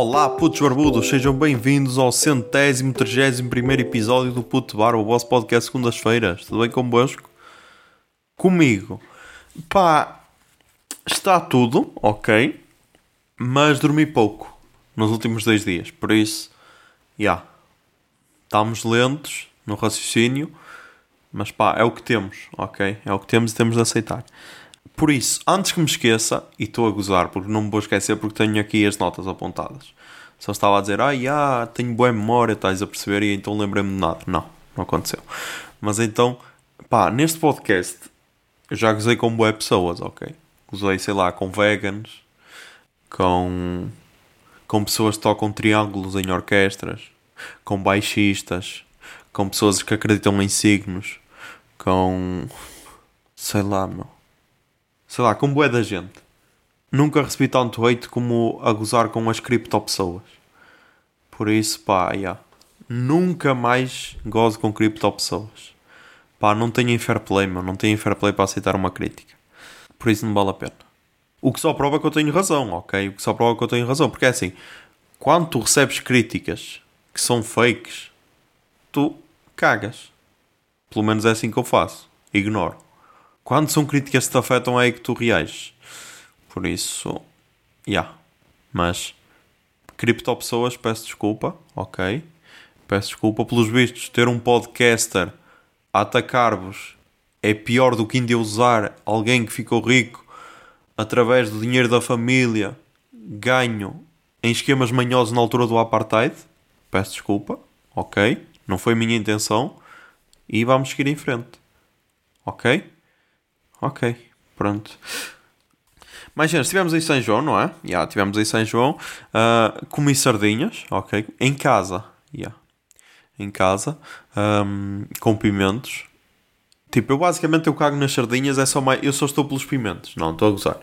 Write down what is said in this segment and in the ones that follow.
Olá, putos barbudos, sejam bem-vindos ao centésimo, trigésimo primeiro episódio do Puto Bar, o vosso podcast segundas-feiras. Tudo bem convosco? Comigo. Pá, está tudo, ok, mas dormi pouco nos últimos dois dias, por isso, já, yeah, estamos lentos no raciocínio, mas pá, é o que temos, ok? É o que temos e temos de aceitar. Por isso, antes que me esqueça, e estou a gozar porque não me vou esquecer porque tenho aqui as notas apontadas. Só estava a dizer, ah, yeah, tenho boa memória, estás a perceber, e então lembrei-me de nada. Não, não aconteceu. Mas então, pá, neste podcast, eu já gozei com boas pessoas, ok? Gozei, sei lá, com vegans, com, com pessoas que tocam triângulos em orquestras, com baixistas, com pessoas que acreditam em signos, com. sei lá, meu. Sei lá, com bué da gente. Nunca recebi tanto hate como a gozar com as criptopessoas. Por isso, pá, yeah. Nunca mais gozo com criptopessoas. Pá, não tenho fair play, meu. Não tenho fair play para aceitar uma crítica. Por isso não vale a pena. O que só prova que eu tenho razão, ok? O que só prova que eu tenho razão. Porque é assim, quando tu recebes críticas que são fakes, tu cagas. Pelo menos é assim que eu faço. Ignoro. Quando são críticas que te afetam é aí que tu reages. Por isso, já. Yeah. Mas, criptopessoas, peço desculpa, ok? Peço desculpa. Pelos vistos, ter um podcaster a atacar-vos é pior do que usar alguém que ficou rico através do dinheiro da família, ganho em esquemas manhosos na altura do apartheid. Peço desculpa, ok? Não foi minha intenção. E vamos seguir em frente. Ok? Ok, pronto. Mas, gente, estivemos em São João, não é? Já, yeah, estivemos em São João. Uh, comi sardinhas, ok? Em casa. Yeah. Em casa. Um, com pimentos. Tipo, eu basicamente eu cago nas sardinhas, é só mais... Eu só estou pelos pimentos. Não, estou a gozar.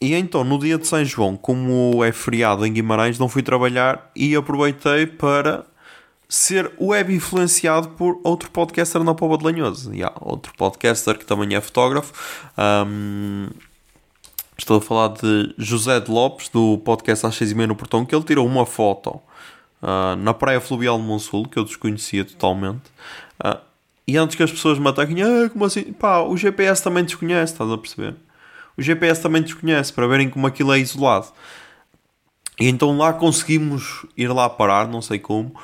E então, no dia de São João, como é feriado em Guimarães, não fui trabalhar e aproveitei para ser web influenciado por outro podcaster na Pova de Lanhoso. Yeah, outro podcaster que também é fotógrafo. Um, estou a falar de José de Lopes, do podcast às 6 e meia no Portão, que ele tirou uma foto uh, na Praia Fluvial de Monsul, que eu desconhecia totalmente. Uh, e antes que as pessoas me ataquem, ah, como assim? Pá, o GPS também desconhece, estás a perceber? O GPS também desconhece, para verem como aquilo é isolado. E então lá conseguimos ir lá parar, não sei como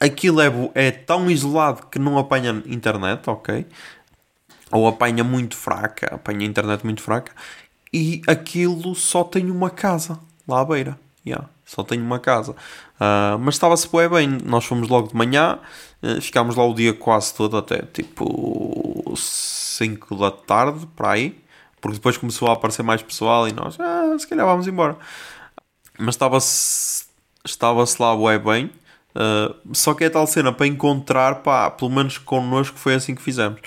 aquilo é, é tão isolado que não apanha internet, ok? Ou apanha muito fraca, apanha internet muito fraca, e aquilo só tem uma casa lá à beira. Yeah, só tem uma casa. Uh, mas estava-se bem, nós fomos logo de manhã, uh, ficámos lá o dia quase todo, até tipo 5 da tarde, para aí, porque depois começou a aparecer mais pessoal e nós, ah, se calhar vamos embora. Mas estava-se estava lá bem, Uh, só que é tal cena para encontrar, pá, pelo menos connosco foi assim que fizemos.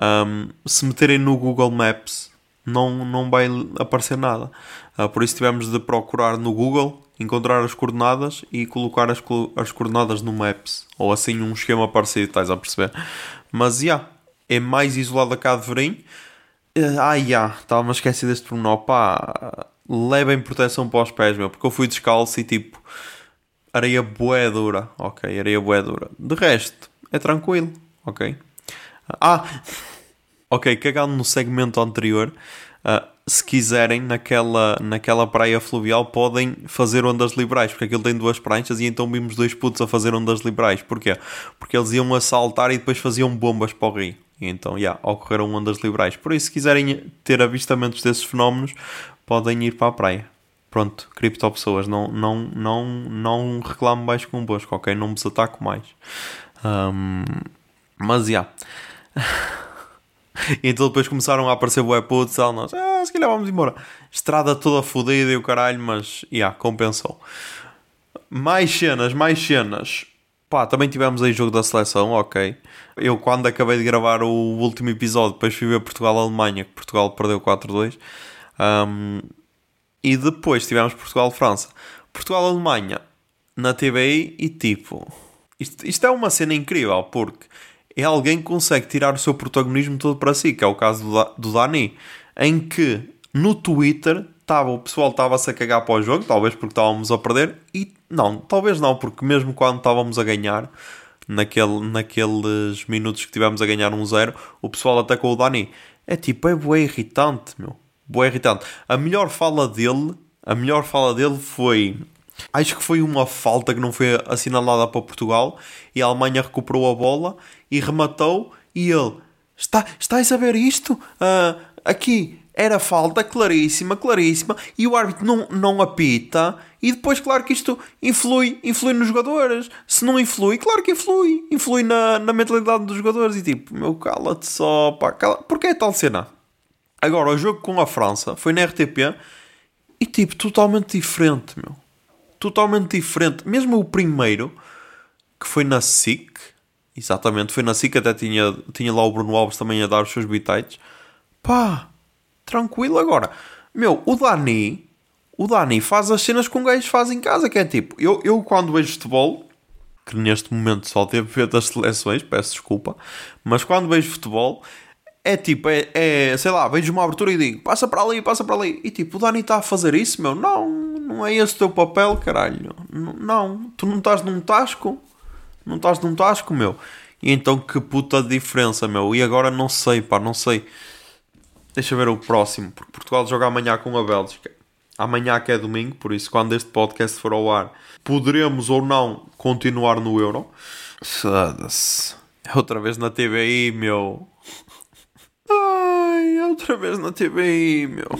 Um, se meterem no Google Maps, não, não vai aparecer nada. Uh, por isso tivemos de procurar no Google, encontrar as coordenadas e colocar as, as coordenadas no Maps. Ou assim um esquema parecido, estás a perceber? Mas, já, yeah, é mais isolado a cá de Verim. Uh, ah, já, yeah, estava-me a esquecer deste pormenor. Pá, levem proteção para os pés, meu, porque eu fui descalço e tipo areia bué dura, ok, areia bué dura. De resto, é tranquilo, ok. Ah, ok, cagando no segmento anterior, uh, se quiserem, naquela, naquela praia fluvial, podem fazer ondas liberais, porque aquilo tem duas pranchas e então vimos dois putos a fazer ondas liberais. Porquê? Porque eles iam assaltar e depois faziam bombas para o rio. E então, já, yeah, ocorreram ondas liberais. Por isso, se quiserem ter avistamentos desses fenómenos, podem ir para a praia. Pronto, criptopessoas, não, não, não, não reclamo mais convosco, ok? Não me ataco mais. Um, mas, já. Yeah. então depois começaram a aparecer bué putos e nós, ah, se calhar vamos embora. Estrada toda fodida e o caralho, mas, já, yeah, compensou. Mais cenas, mais cenas. Pá, também tivemos aí jogo da seleção, ok. Eu quando acabei de gravar o último episódio, depois fui ver Portugal-Alemanha, que Portugal perdeu 4-2. Um, e depois tivemos Portugal-França. Portugal-Alemanha na TVI e tipo. Isto, isto é uma cena incrível porque é alguém que consegue tirar o seu protagonismo todo para si, que é o caso do, do Dani, em que no Twitter tava, o pessoal estava-se a cagar para o jogo, talvez porque estávamos a perder, e não, talvez não, porque mesmo quando estávamos a ganhar, naquele, naqueles minutos que tivemos a ganhar um zero, o pessoal atacou o Dani. É tipo, é bué irritante, meu. Bué irritante. A melhor fala dele, a melhor fala dele foi Acho que foi uma falta que não foi assinalada para Portugal e a Alemanha recuperou a bola e rematou e ele está, estáis a ver isto? Uh, aqui era falta claríssima, claríssima e o árbitro não, não apita e depois claro que isto influi, influi nos jogadores se não influi, claro que influi influi na, na mentalidade dos jogadores e tipo, meu cala-te só pá, cala... porque é tal cena agora o jogo com a França foi na RTP e tipo, totalmente diferente meu totalmente diferente. Mesmo o primeiro, que foi na SIC, exatamente, foi na SIC, até tinha, tinha lá o Bruno Alves também a dar os seus bitites. Pá, tranquilo agora. Meu, o Dani, o Dani faz as cenas que um gajo faz em casa, que é tipo, eu, eu quando vejo futebol, que neste momento só teve feito as seleções, peço desculpa, mas quando vejo futebol, é tipo, é, é, sei lá, vejo uma abertura e digo, passa para ali, passa para ali. E tipo, o Dani está a fazer isso, meu? Não, não é esse o teu papel, caralho. N não, tu não estás num tasco. Não estás num tasco, meu. E então que puta diferença, meu. E agora não sei, pá, não sei. Deixa ver o próximo, porque Portugal joga amanhã com a Bélgica. Amanhã que é domingo, por isso quando este podcast for ao ar, poderemos ou não continuar no Euro. Foda-se. Outra vez na TVI, meu. Outra vez na TVI, meu.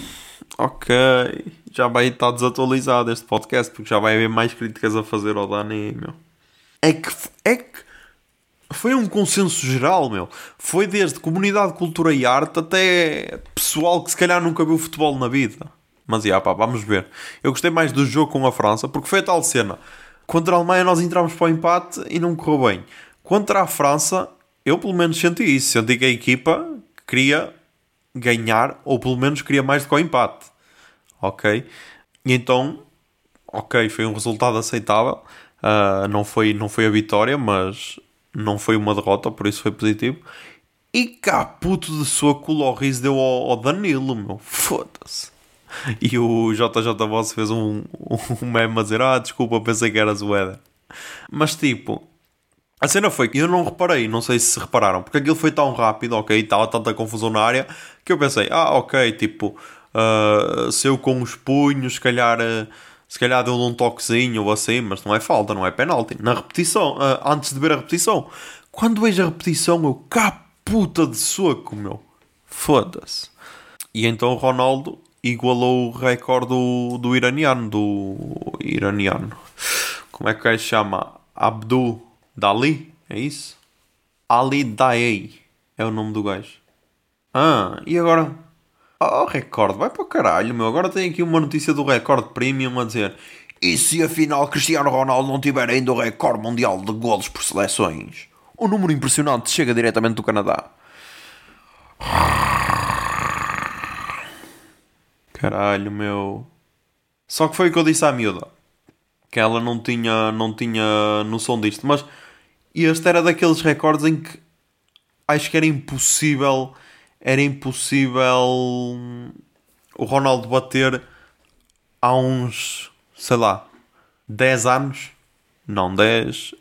Ok. Já vai estar desatualizado este podcast, porque já vai haver mais críticas a fazer ao Dani, meu. É que, é que foi um consenso geral, meu. Foi desde comunidade, cultura e arte até pessoal que se calhar nunca viu futebol na vida. Mas, já, pá, vamos ver. Eu gostei mais do jogo com a França, porque foi a tal cena. Contra a Alemanha nós entramos para o empate e não correu bem. Contra a França, eu pelo menos senti isso. Senti que a equipa queria ganhar, ou pelo menos queria mais do que o empate. Ok? E então, ok, foi um resultado aceitável. Uh, não, foi, não foi a vitória, mas não foi uma derrota, por isso foi positivo. E cá, puto de sua colorris deu ao, ao Danilo, meu. Foda-se. E o JJ Boss fez um, um meme a dizer: Ah, desculpa, pensei que era Zoeda. Mas tipo, a cena foi que eu não reparei, não sei se repararam, porque aquilo foi tão rápido, ok, estava tanta confusão na área, que eu pensei, ah, ok, tipo, uh, se eu com os punhos, se calhar, uh, se calhar deu um toquezinho ou assim, mas não é falta, não é penalti. Na repetição, uh, antes de ver a repetição, quando vejo a repetição, eu cá puta de soco, meu, foda-se. E então o Ronaldo igualou o recorde do, do iraniano, do iraniano, como é que ele chama? Abdul Dali? É isso? Ali Daei é o nome do gajo. Ah, e agora? Oh, recorde, vai para o caralho, meu. Agora tem aqui uma notícia do recorde premium a dizer: E se afinal Cristiano Ronaldo não tiver ainda o recorde mundial de golos por seleções? O número impressionante chega diretamente do Canadá. Caralho, meu. Só que foi o que eu disse à miúda. Que ela não tinha, não tinha noção disto. Mas e este era daqueles recordes em que acho que era impossível. Era impossível o Ronaldo bater há uns, sei lá, 10 anos. Não, 10.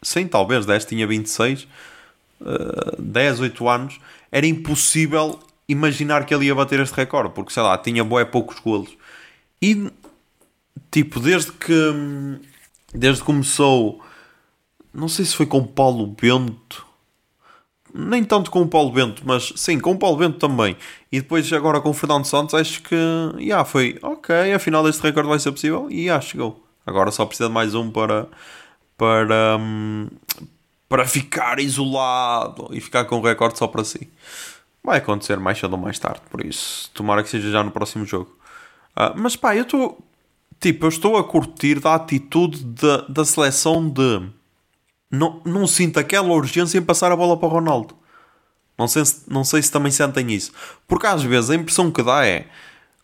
Sim, talvez, 10 tinha 26. Uh, 10, 8 anos. Era impossível imaginar que ele ia bater este recorde, porque sei lá, tinha bué poucos golos. E tipo, desde que desde que começou não sei se foi com o Paulo Bento. Nem tanto com o Paulo Bento, mas sim, com o Paulo Bento também. E depois agora com o Fernando Santos, acho que já yeah, foi ok, afinal este recorde vai ser possível e yeah, chegou. Agora só precisa de mais um para para um, para ficar isolado e ficar com o recorde só para si. Vai acontecer mais cedo ou mais tarde, por isso tomara que seja já no próximo jogo. Uh, mas pá, eu estou tipo, eu estou a curtir da atitude da, da seleção de não, não sinto aquela urgência em passar a bola para o Ronaldo. Não sei, não sei se também sentem isso. Porque às vezes a impressão que dá é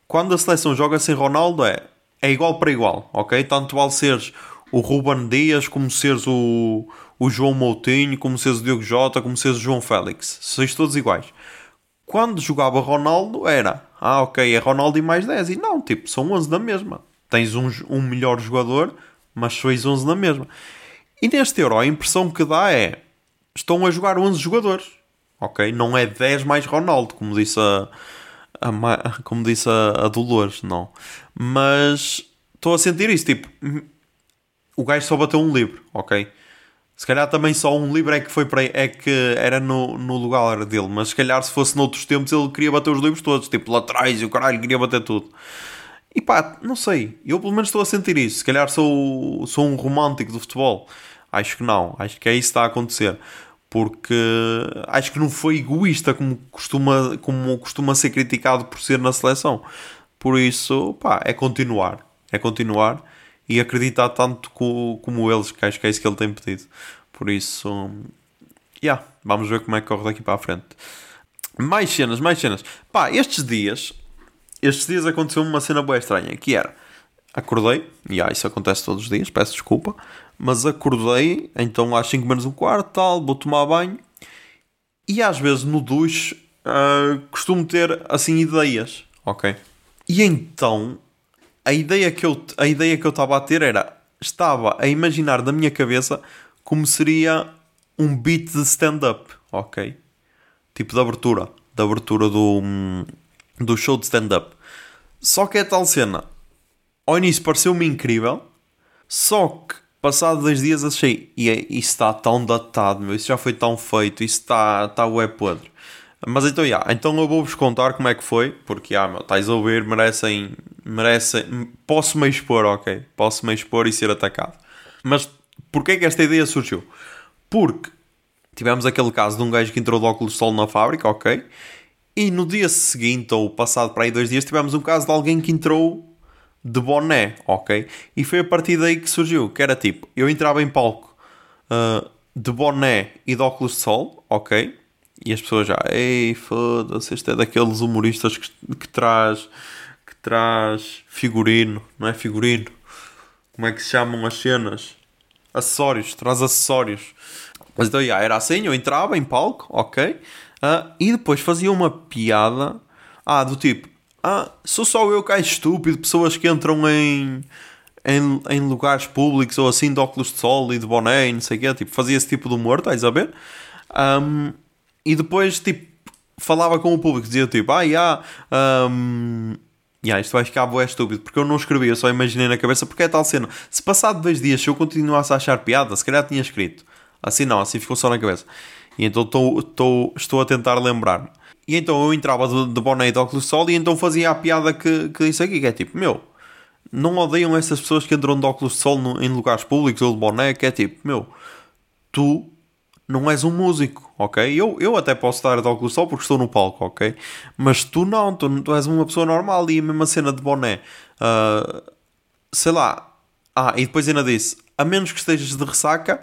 quando a seleção joga sem Ronaldo é, é igual para igual, ok? Tanto vale seres o Ruben Dias, como seres o, o João Moutinho, como seres o Diogo Jota, como seres o João Félix. Sois todos iguais. quando jogava Ronaldo era, ah, ok, é Ronaldo e mais 10. E não, tipo, são 11 na mesma. Tens um, um melhor jogador, mas sois 11 na mesma. E neste Euro, a impressão que dá é, estão a jogar 11 jogadores. Ok? Não é 10 mais Ronaldo, como disse a, a como disse a, a Dolores, não. Mas estou a sentir isso, tipo, o gajo só bateu um livre, ok? Se calhar também só um livro é que foi para é que era no, no lugar dele, mas se calhar se fosse noutros tempos ele queria bater os livros todos, tipo lá atrás e o caralho queria bater tudo. E pá, não sei, eu pelo menos estou a sentir isso. Se calhar sou, sou um romântico do futebol. Acho que não, acho que é isso que está a acontecer. Porque acho que não foi egoísta como costuma, como costuma ser criticado por ser na seleção. Por isso, pá, é continuar. É continuar e acreditar tanto co, como eles, que acho que é isso que ele tem pedido. Por isso, yeah, vamos ver como é que corre daqui para a frente. Mais cenas, mais cenas. Pá, estes dias, estes dias aconteceu uma cena bem estranha, que era, acordei, e ah, isso acontece todos os dias, peço desculpa, mas acordei, então às 5 menos um quarto, tal, vou tomar banho, e às vezes no duche uh, costumo ter, assim, ideias, ok? E então a ideia que eu a ideia que eu estava a ter era estava a imaginar na minha cabeça como seria um beat de stand-up, ok? Tipo de abertura, da abertura do, do show de stand-up. Só que é tal cena. Ao início pareceu-me incrível, só que passado dois dias achei, e isso está tão datado, meu, isso já foi tão feito, isso está, está web podre. Mas então, yeah, então eu vou-vos contar como é que foi, porque, ah, meu, estáis a ouvir, merecem, merecem, posso-me expor, ok, posso-me expor e ser atacado. Mas porquê é que esta ideia surgiu? Porque tivemos aquele caso de um gajo que entrou de óculos de sol na fábrica, ok, e no dia seguinte, ou passado para aí dois dias, tivemos um caso de alguém que entrou de boné, ok, e foi a partir daí que surgiu, que era tipo, eu entrava em palco uh, de boné e de óculos de sol, ok, e as pessoas já, ei, foda-se, este é daqueles humoristas que, que traz que traz figurino, não é figurino? Como é que se chamam as cenas? Acessórios, traz acessórios. Mas então, já, era assim, eu entrava em palco, ok? E depois fazia uma piada, ah, do tipo, ah, sou só eu que é estúpido, pessoas que entram em, em, em lugares públicos ou assim de óculos de sol e de boné e não sei o quê, tipo, fazia esse tipo de humor, estás a ver? Um, e depois, tipo, falava com o público, dizia tipo, ah, yeah, um, yeah, isto vai ficar boé estúpido, porque eu não escrevi, eu só imaginei na cabeça, porque é tal cena. Se passado dois dias, se eu continuasse a achar piada, se calhar tinha escrito. Assim não, assim ficou só na cabeça. E então tô, tô, estou a tentar lembrar-me. E então eu entrava de, de boné de óculos de sol e então fazia a piada que, que disse aqui, que é tipo, meu, não odeiam essas pessoas que entram de óculos de sol no, em lugares públicos ou de boné, que é tipo, meu, tu não és um músico, ok? Eu, eu até posso estar de óculos sol porque estou no palco, ok? Mas tu não, tu, tu és uma pessoa normal e a mesma cena de boné. Uh, sei lá. Ah, e depois ainda disse: a menos que estejas de ressaca,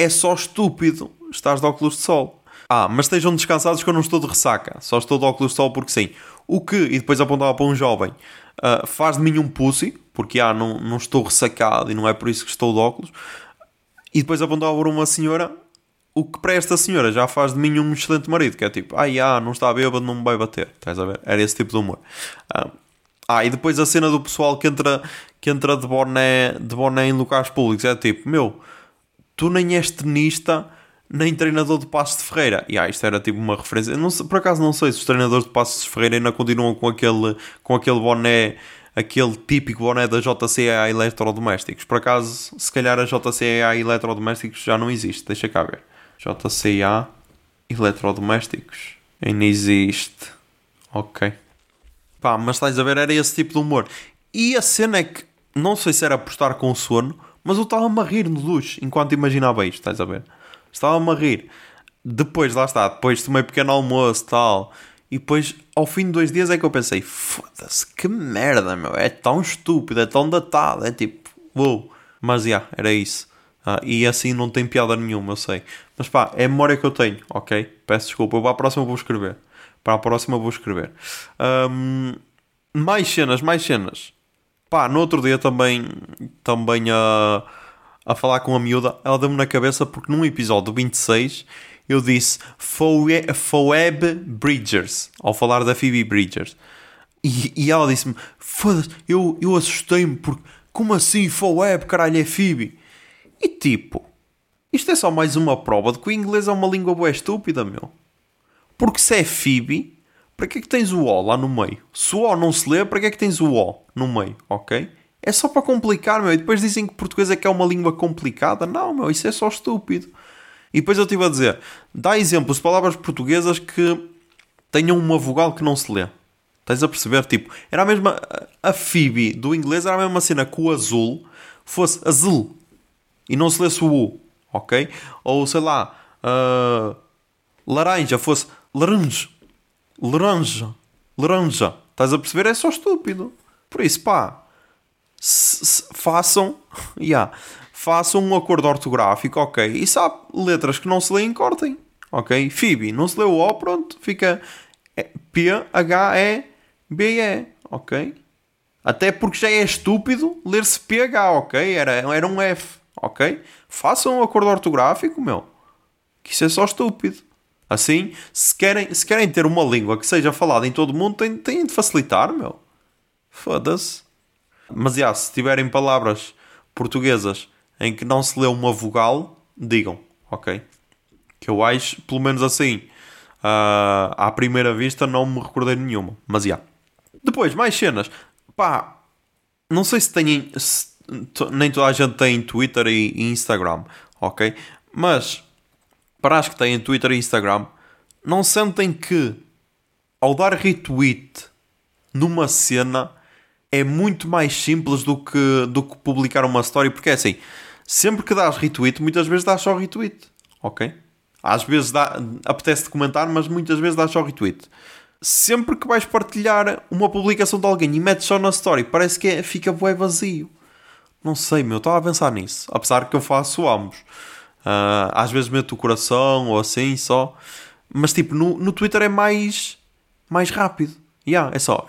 é só estúpido estás de óculos de sol. Ah, mas estejam descansados que eu não estou de ressaca, só estou de óculos de sol porque sim. O que, e depois apontava para um jovem, uh, faz de mim um pussy, porque ah, não, não estou ressacado e não é por isso que estou de óculos. E depois apontava para uma senhora o que para esta senhora já faz de mim um excelente marido, que é tipo, ai ah, não está bêbado, não me vai bater. Estás a ver? Era esse tipo de humor. Ah, ah, e depois a cena do pessoal que entra, que entra de, boné, de boné em locais públicos é tipo, meu, tu nem és tenista, nem treinador de Passos de Ferreira. E ah, isto era tipo uma referência. Não sei, por acaso não sei se os treinadores de Passos de Ferreira ainda continuam com aquele, com aquele boné aquele típico boné da JCA Eletrodomésticos. Por acaso, se calhar a JCA Eletrodomésticos já não existe, deixa cá ver. JCA Eletrodomésticos. Ainda existe. Ok. Pá, mas estás a ver, era esse tipo de humor. E a cena é que, não sei se era apostar com o sono, mas eu estava-me a rir no duche enquanto imaginava isto, estás a ver? Estava-me a rir. Depois, lá está, depois tomei pequeno almoço tal. E depois, ao fim de dois dias, é que eu pensei: foda-se, que merda, meu. É tão estúpido, é tão datado. É tipo, uou. Mas já, yeah, era isso. Ah, e assim não tem piada nenhuma, eu sei. Mas pá, é a memória que eu tenho, ok? Peço desculpa. Eu para a próxima vou escrever. Para a próxima vou escrever. Um, mais cenas, mais cenas. Pá, no outro dia também, também a, a falar com a miúda, ela deu-me na cabeça porque num episódio 26 eu disse Phoe- Phoebe Bridgers, ao falar da Phoebe Bridgers. E, e ela disse-me: Foda-se, eu, eu assustei-me porque, como assim Phoebe, caralho, é Phoebe? E tipo, isto é só mais uma prova de que o inglês é uma língua boa estúpida, meu. Porque se é Phoebe, para que é que tens o O lá no meio? Se o O não se lê, para que é que tens o O no meio, ok? É só para complicar, meu. E depois dizem que português é que é uma língua complicada. Não, meu, isso é só estúpido. E depois eu estive a dizer, dá exemplos de palavras portuguesas que tenham uma vogal que não se lê. Estás a perceber? Tipo, era a mesma. A Phoebe do inglês era a mesma cena que o azul fosse azul e não se lesse o U, ok? Ou sei lá, ah, laranja fosse laranja, laranja, laranja. Estás a perceber? É só estúpido. Por isso, pá, façam, yeah, façam um acordo ortográfico, ok? E sabe, letras que não se leem, cortem, ok? Phoebe, não se lê o O, pronto, fica P-H-E-B-E, ok? Até porque já é estúpido ler-se PH, ok? Era, era um F, ok? Façam um acordo ortográfico, meu. Que isso é só estúpido. Assim, se querem, se querem ter uma língua que seja falada em todo o mundo, têm, têm de facilitar, meu. Foda-se. Mas, já, se tiverem palavras portuguesas em que não se lê uma vogal, digam, ok? Que eu acho, pelo menos assim, ah, à primeira vista, não me recordei de nenhuma. Mas, já. Depois, mais cenas. Pá, não sei se têm. se nem toda a gente tem Twitter e, e Instagram, ok? Mas, para as que têm Twitter e Instagram, não sentem que ao dar retweet numa cena é muito mais simples do que, do que publicar uma story, porque é assim, sempre que dás retweet, muitas vezes dás só retweet, ok? Às vezes dá, apetece-te comentar, mas muitas vezes dás só retweet. Sempre que vais partilhar uma publicação de alguém e metes só na story, parece que é- fica bué vazio. Não sei, meu, estava a pensar nisso. Apesar que eu faço ambos. Ah, às vezes meto o coração ou assim só. Mas tipo, no, no Twitter é mais, mais rápido. Yeah, é só.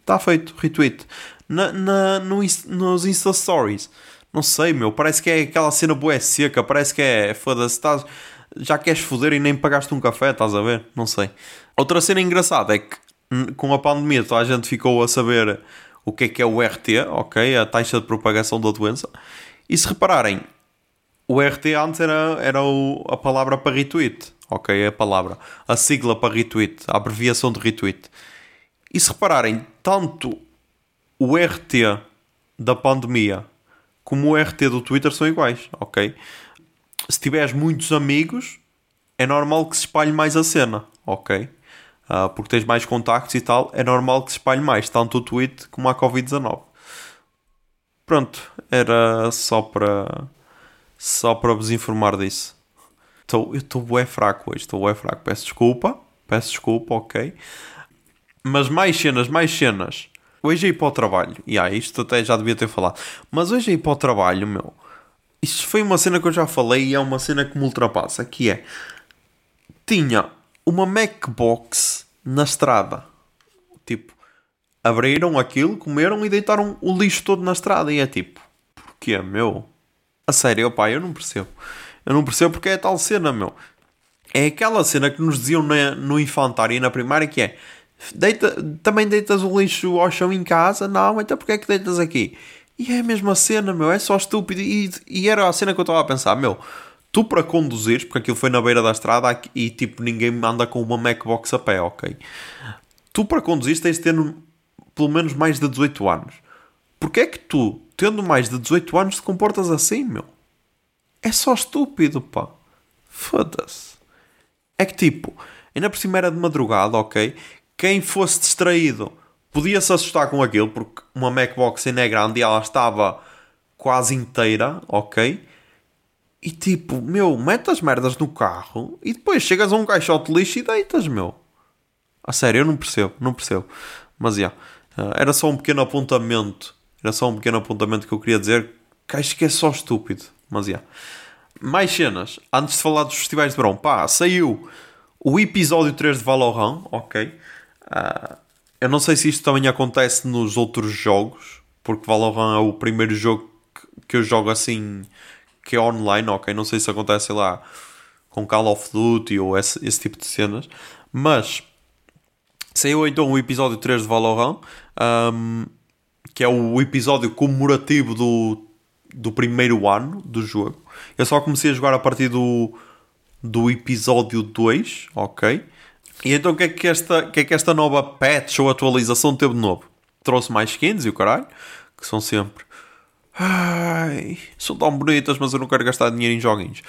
Está feito, retweet. Na, na, no, nos Insta Stories. Não sei, meu. Parece que é aquela cena boa seca. Parece que é. Foda-se. estás- Já queres foder e nem pagaste um café, estás a ver? Não sei. Outra cena engraçada é que hum, com a pandemia toda a gente ficou a saber o que é que é o RT, ok? A taxa de propagação da doença. E se repararem, o RT antes era, era o- a palavra para retweet, ok? A palavra, a sigla para retweet, a abreviação de retweet. E se repararem, tanto o RT da pandemia como o RT do Twitter são iguais, ok? Se tiveres muitos amigos, é normal que se espalhe mais a cena, ok? Ah, porque tens mais contactos e tal, é normal que se espalhe mais, tanto o tweet como a Covid-19. Pronto, era só para só para vos informar disso. Tô, eu estou bué fraco hoje, estou bué fraco. Peço desculpa, peço desculpa, ok. Mas mais cenas, mais cenas. Hoje é ir para o trabalho. E yeah, isto até já devia ter falado. Mas hoje é ir para o trabalho, meu. Isto foi uma cena que eu já falei e é uma cena que me ultrapassa. Que é... Tinha uma Macbox na estrada. Tipo, abriram aquilo, comeram e deitaram o lixo todo na estrada. E é tipo... Porquê, meu? A sério, opá, eu não percebo. Eu não percebo porque é tal cena, meu. É aquela cena que nos diziam na- no infantário e na primária que é deita, também deitas o lixo ao chão em casa? Não, então porque é que deitas aqui? E é a mesma cena, meu, é só estúpido. E, e era a cena que eu estava a pensar, meu, tu para conduzires, porque aquilo foi na beira da estrada e tipo ninguém anda com uma Macbox a pé, ok? Tu para conduzir tens de ter pelo menos mais de 18 anos. Porquê é que tu, tendo mais de 18 anos, te comportas assim, meu? É só estúpido, pá. Foda-se. É que tipo, ainda por cima era de madrugada, ok? Quem fosse distraído podia se assustar com aquilo, porque uma Macbox ainda é grande e ela estava quase inteira, ok? E tipo, meu, mete as merdas no carro e depois chegas a um caixote de lixo e deitas, meu. A sério, eu não percebo, não percebo. Mas já, era só um pequeno apontamento. Era só um pequeno apontamento que eu queria dizer que acho que é só estúpido. Mas já. Mais cenas. Antes de falar dos festivais de verão, pá, saiu o episódio 3 de Valorant, ok? Ah, eu não sei se isto também acontece nos outros jogos, porque Valorant é o primeiro jogo que, eu jogo assim que é online, ok? Não sei se acontece lá com Call of Duty ou esse, esse tipo de cenas. Mas saiu então o episódio 3 de Valorant, um, que é o episódio comemorativo do, do primeiro ano do jogo. Eu só comecei a jogar a partir do, do episódio 2, ok? E então o que é que esta, que é que esta nova patch ou atualização teve de novo? Trouxe mais skins e o caralho, que são sempre. Ai, são tão bonitas, mas eu não quero gastar dinheiro em joguinhos.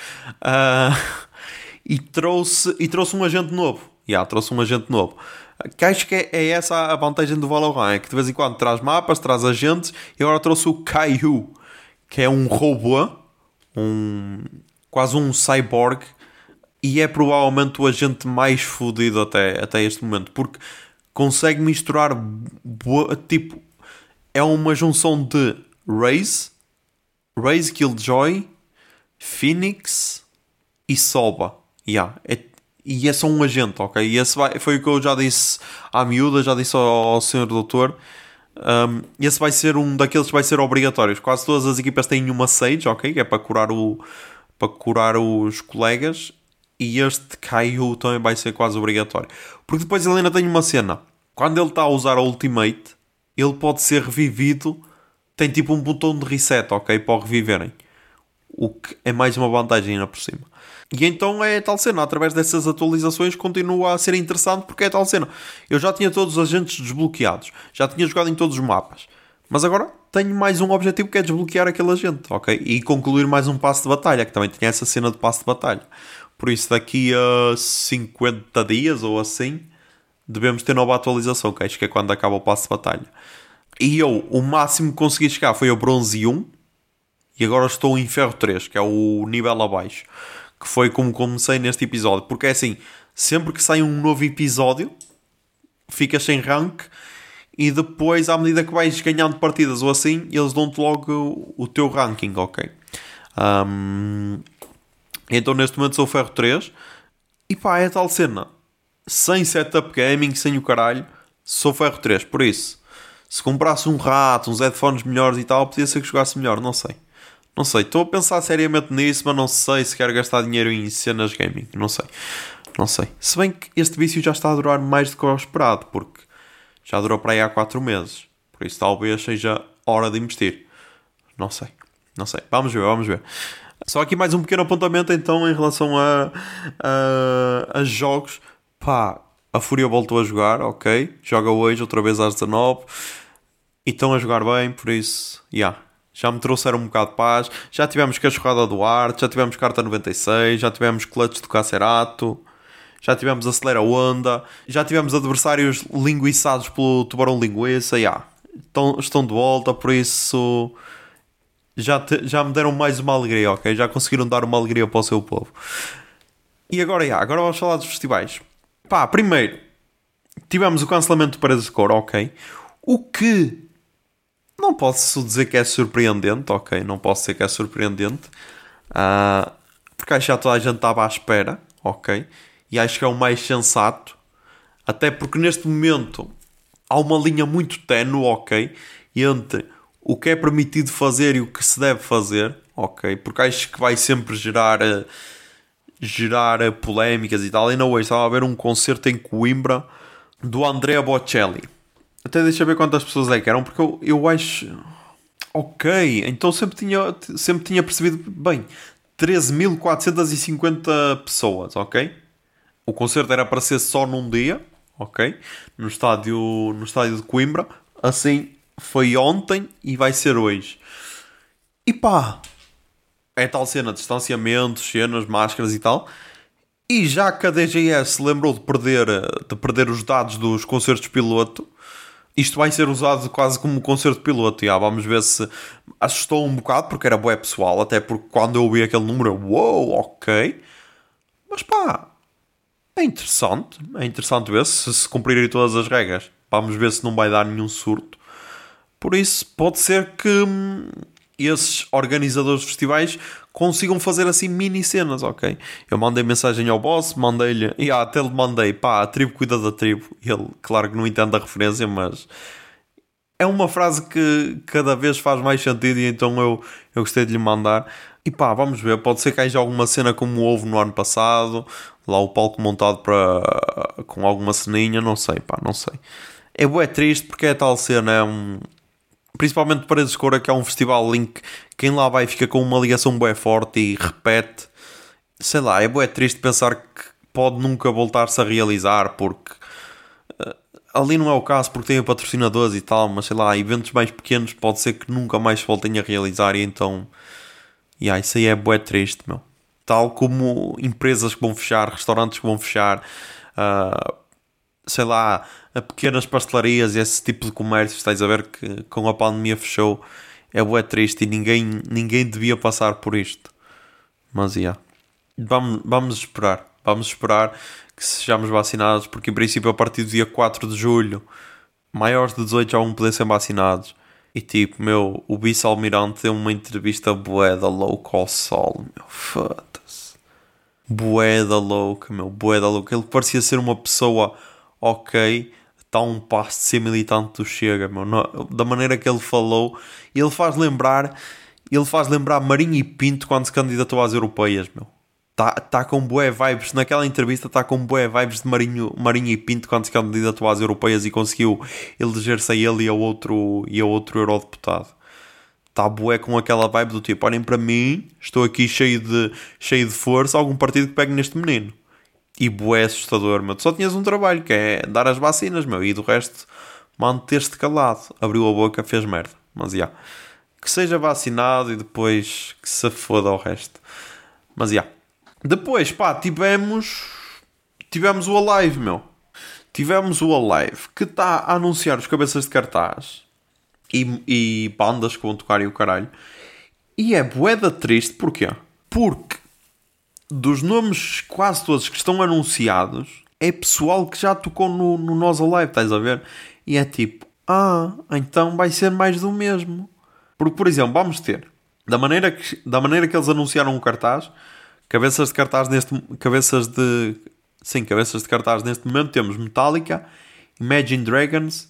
Uh, e, trouxe, e trouxe um agente novo. Já, yeah, trouxe um agente novo. Que acho que é, é, essa a vantagem do Valorant, é que de vez em quando traz mapas, traz agentes, e agora trouxe o Kaihu, que é um robô, um, quase um cyborg, e é provavelmente o agente mais fodido até, até este momento, porque consegue misturar, tipo, é uma junção de Raze, Raze Killjoy, Phoenix e Soba. Yeah, é, e é só um agente, ok? E esse vai, foi o que eu já disse à miúda, já disse ao, ao senhor doutor. Um, esse vai ser um daqueles que vai ser obrigatórios. Quase todas as equipas têm uma Sage, ok? Que é para curar, o, para curar os colegas. E este Caio também vai ser quase obrigatório. Porque depois ele ainda tem uma cena. Quando ele está a usar a Ultimate, ele pode ser revivido. Tem tipo um botão de reset, ok? Para o reviverem. O que é mais uma vantagem ainda por cima. E então é tal cena, através dessas atualizações continua a ser interessante porque é tal cena. Eu já tinha todos os agentes desbloqueados, já tinha jogado em todos os mapas, mas agora tenho mais um objetivo que é desbloquear aquele agente, ok? E concluir mais um passo de batalha, que também tinha essa cena de passo de batalha. Por isso, daqui a 50 dias ou assim, devemos ter nova atualização, que acho que é quando acaba o passo de batalha. E eu, o máximo que consegui chegar foi ao bronze 1, e agora estou em ferro 3, que é o nível abaixo que foi como comecei neste episódio. Porque é assim, sempre que sai um novo episódio, ficas sem rank e depois, à medida que vais ganhando partidas ou assim, eles dão-te logo o teu ranking, ok? Um, então neste momento sou ferro 3 e pá, é tal cena. Sem setup gaming, sem o caralho, sou ferro 3. Por isso, se comprasse um rato, uns headphones melhores e tal, podia ser que jogasse melhor, não sei. Não sei, estou a pensar seriamente nisso, mas não sei se quero gastar dinheiro em cenas gaming. Não sei. Não sei. Se bem que este vício já está a durar mais do que eu esperado, porque já durou para aí há 4 meses. Por isso talvez seja hora de investir. Não sei. Não sei. Vamos ver, vamos ver. Só aqui mais um pequeno apontamento então em relação a, a, a jogos. Pá, a Fúria voltou a jogar, ok. Joga hoje outra vez às 19 e estão a jogar bem, por isso, já. Yeah já me trouxeram um bocado de paz. Já tivemos cachorrada do Arte, já tivemos carta 96, já tivemos clutch do Cacerato, já tivemos acelera onda, já tivemos adversários linguiçados pelo tubarão linguiça. Yeah. Estão, estão de volta, por isso já, te, já me deram mais uma alegria, ok? Já conseguiram dar uma alegria para o seu povo. E agora, yeah, agora vamos falar dos festivais. Pá, primeiro, tivemos o cancelamento do Paredes de Cor, ok? O que não posso dizer que é surpreendente, ok? Não posso dizer que é surpreendente. Uh, porque acho que já toda a gente estava à espera, ok? E acho que é o mais sensato. Até porque neste momento há uma linha muito tenue, ok? Entre o que é permitido fazer e o que se deve fazer, ok? Porque acho que vai sempre gerar, uh, gerar uh, polémicas e tal. E não hoje estava a ver um concerto em Coimbra do Andrea Bocelli até deixa eu ver quantas pessoas é que eram, porque eu, eu acho. Ok, então sempre tinha, sempre tinha percebido. Bem, 13.450 pessoas, ok? O concerto era para ser só num dia, ok? No estádio, no estádio de Coimbra. Assim foi ontem e vai ser hoje. E pá, é tal cena, distanciamentos, cenas, máscaras e tal. E já que a DGS lembrou de perder, de perder os dados dos concertos piloto, isto vai ser usado quase como concerto piloto. Já, vamos ver se assustou um bocado, porque era bué pessoal, até porque quando eu ouvi aquele número, uou, wow, ok. Mas pá, é interessante. É interessante ver se, se cumprirem todas as regras. Vamos ver se não vai dar nenhum surto. Por isso, pode ser que hum, esses organizadores de festivais consigam fazer assim mini cenas, ok? Eu mandei mensagem ao boss, mandei-lhe, e ah, até lhe mandei, pá, a tribo cuida da tribo. Ele, claro que não entende a referência, mas é uma frase que cada vez faz mais sentido e então eu, eu gostei de lhe mandar. E pá, vamos ver, pode ser que haja alguma cena como houve no ano passado, lá o palco montado para com alguma ceninha, não sei, pá, não sei. É bué triste porque é tal cena, é um... Principalmente para Escura, que é um festival link, quem lá vai fica com uma ligação bué forte e repete. Sei lá, é bué triste pensar que pode nunca voltar-se a realizar porque ali não é o caso porque tem patrocinadores e tal, mas sei lá, eventos mais pequenos pode ser que nunca mais voltem a realizar e então. Yeah, isso aí é bué triste, meu. Tal como empresas que vão fechar, restaurantes que vão fechar, uh, sei lá, pequenas pastelarias e esse tipo de comércio, estás a ver que com a pandemia fechou, é bué triste e ninguém, ninguém devia passar por isto. Mas, yeah. vamos, vamos esperar, vamos esperar que sejamos vacinados, porque em princípio a partir do dia 4 de julho, maiores de 18 já vão poder ser vacinados. E tipo, meu, o vice-almirante deu uma entrevista boeda louca ao sol, meu, foda-se. Boeda louca, meu, boeda louca. Ele parecia ser uma pessoa ok, está um passo de ser militante do Chega, meu. Da maneira que ele falou, ele faz lembrar, ele faz lembrar Marinho e Pinto quando se candidatou às europeias, meu. Está tá com bué vibes, naquela entrevista está com bué vibes de Marinho, Marinho e Pinto quando se candidatou às europeias e conseguiu eleger-se a ele e a outro, e a outro eurodeputado. Está bué com aquela vibe do tipo, olhem para mim, estou aqui cheio de, cheio de força, algum partido que pegue neste menino. E bué assustador, meu. Tu só tinhas um trabalho, que é dar as vacinas, meu, e do resto manter-te calado. Abriu a boca, fez merda. Mas, já. Yeah. Que seja vacinado e depois que se foda ao resto. Mas, já. Yeah. Depois, pá, tivemos. Tivemos o Alive, meu. Tivemos o Alive que está a anunciar os cabeças de cartaz e, e bandas que vão tocar e o caralho. E é boeda triste, porquê? Porque dos nomes quase todos que estão anunciados é pessoal que já tocou no, no Nós Alive, estás a ver? E é tipo, ah, então vai ser mais do mesmo. Porque, por exemplo, vamos ter, da maneira que, da maneira que eles anunciaram o cartaz, Cabeças de cartaz neste cabeças de sim, cabeças de cartaz neste momento temos Metallica, Imagine Dragons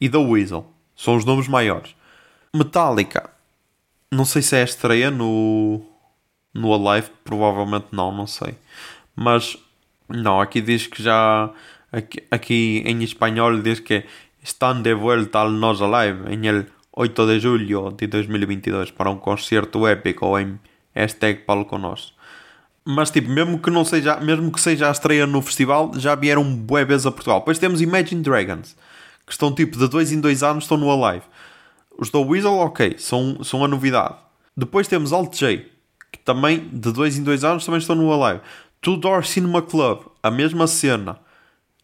e The Weasel. São os nomes maiores. Metallica. Não sei se é estreia no no Alive, provavelmente não, não sei. Mas não, aqui diz que já aqui, aqui em espanhol diz que estão de vuelta ao Nos Alive em el 8 de julho de 2022 para um concerto épico em hashtag Palco Nos mas tipo, mesmo que não seja, mesmo que seja a estreia no festival, já vieram bué vezes a Portugal. Depois temos Imagine Dragons, que estão tipo de dois em dois anos, estão no Alive. Os do Weasel, ok, são, são a novidade. Depois temos Alt J, que também de dois em dois anos também estão no Alive. Two Door Cinema Club, a mesma cena.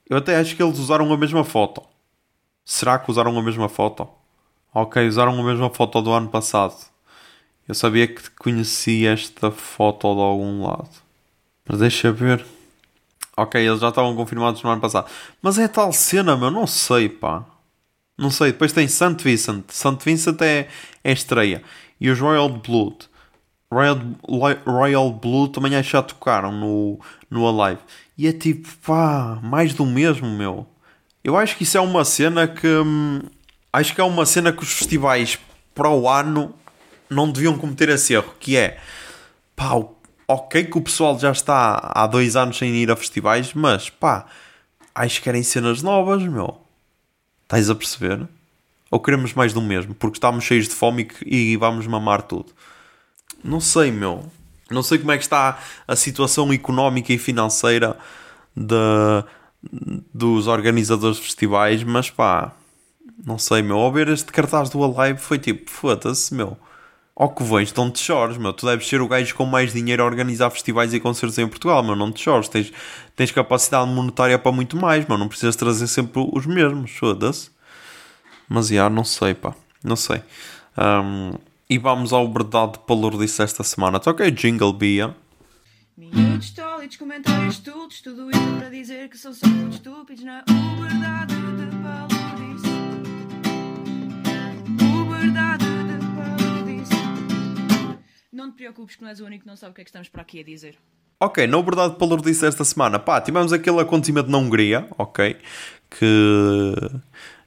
Eu até acho que eles usaram a mesma foto. Será que usaram a mesma foto? Ok, usaram a mesma foto do ano passado. Eu sabia que conhecia esta foto de algum lado. Mas deixa ver. Ok, eles já estavam confirmados no ano passado. Mas é tal cena, meu. Não sei, pá. Não sei. Depois tem St. Vincent. St. Vincent é, é estreia. E os Royal Blood. Royal, Royal Blood também acho que já tocaram no, no Alive. E é tipo, pá, mais do mesmo, meu. Eu acho que isso é uma cena que. Hum, acho que é uma cena que os festivais para o ano não deviam cometer esse erro, que é pá, ok que o pessoal já está há dois anos sem ir a festivais, mas pá, acho que querem cenas novas, meu. Estás a perceber? Ou queremos mais do mesmo, porque estamos cheios de fome e, e vamos mamar tudo. Não sei, meu. Não sei como é que está a situação económica e financeira de, dos organizadores de festivais, mas pá, não sei, meu. Ao ver este cartaz do Alive foi tipo, foda-se, meu ao que vens, não te chores, meu. Tu deves ser o gajo com mais dinheiro a organizar festivais e concertos em Portugal, meu. Não te chores. Tens, tens capacidade monetária para muito mais, meu. Não precisas trazer sempre os mesmos, foda-se. Mas, já, não sei, pá. Não sei. Um, e vamos ao verdade palurdice esta semana. Toca Jingle Bia. Minutos tólitos, comentários tudo tudo isso para dizer que são só muito estúpidos na verdade de palurdice. O verdade não te preocupes que não és o único que não sabe o que é que estamos para aqui a dizer. Ok, na verdade, disse esta semana, pá, tivemos aquele acontecimento na Hungria, ok, que,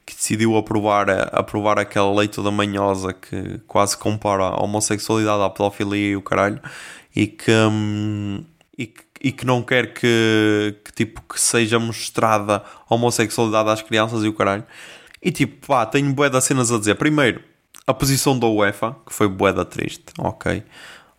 que decidiu aprovar, aprovar aquela lei toda manhosa que quase compara a homossexualidade à pedofilia e o caralho, e que, hum, e que e que não quer que, que, tipo que seja mostrada homossexualidade às crianças e o caralho. E tipo, pá, tenho bué cenas a dizer. Primeiro, a posição da UEFA, que foi bué da triste, ok.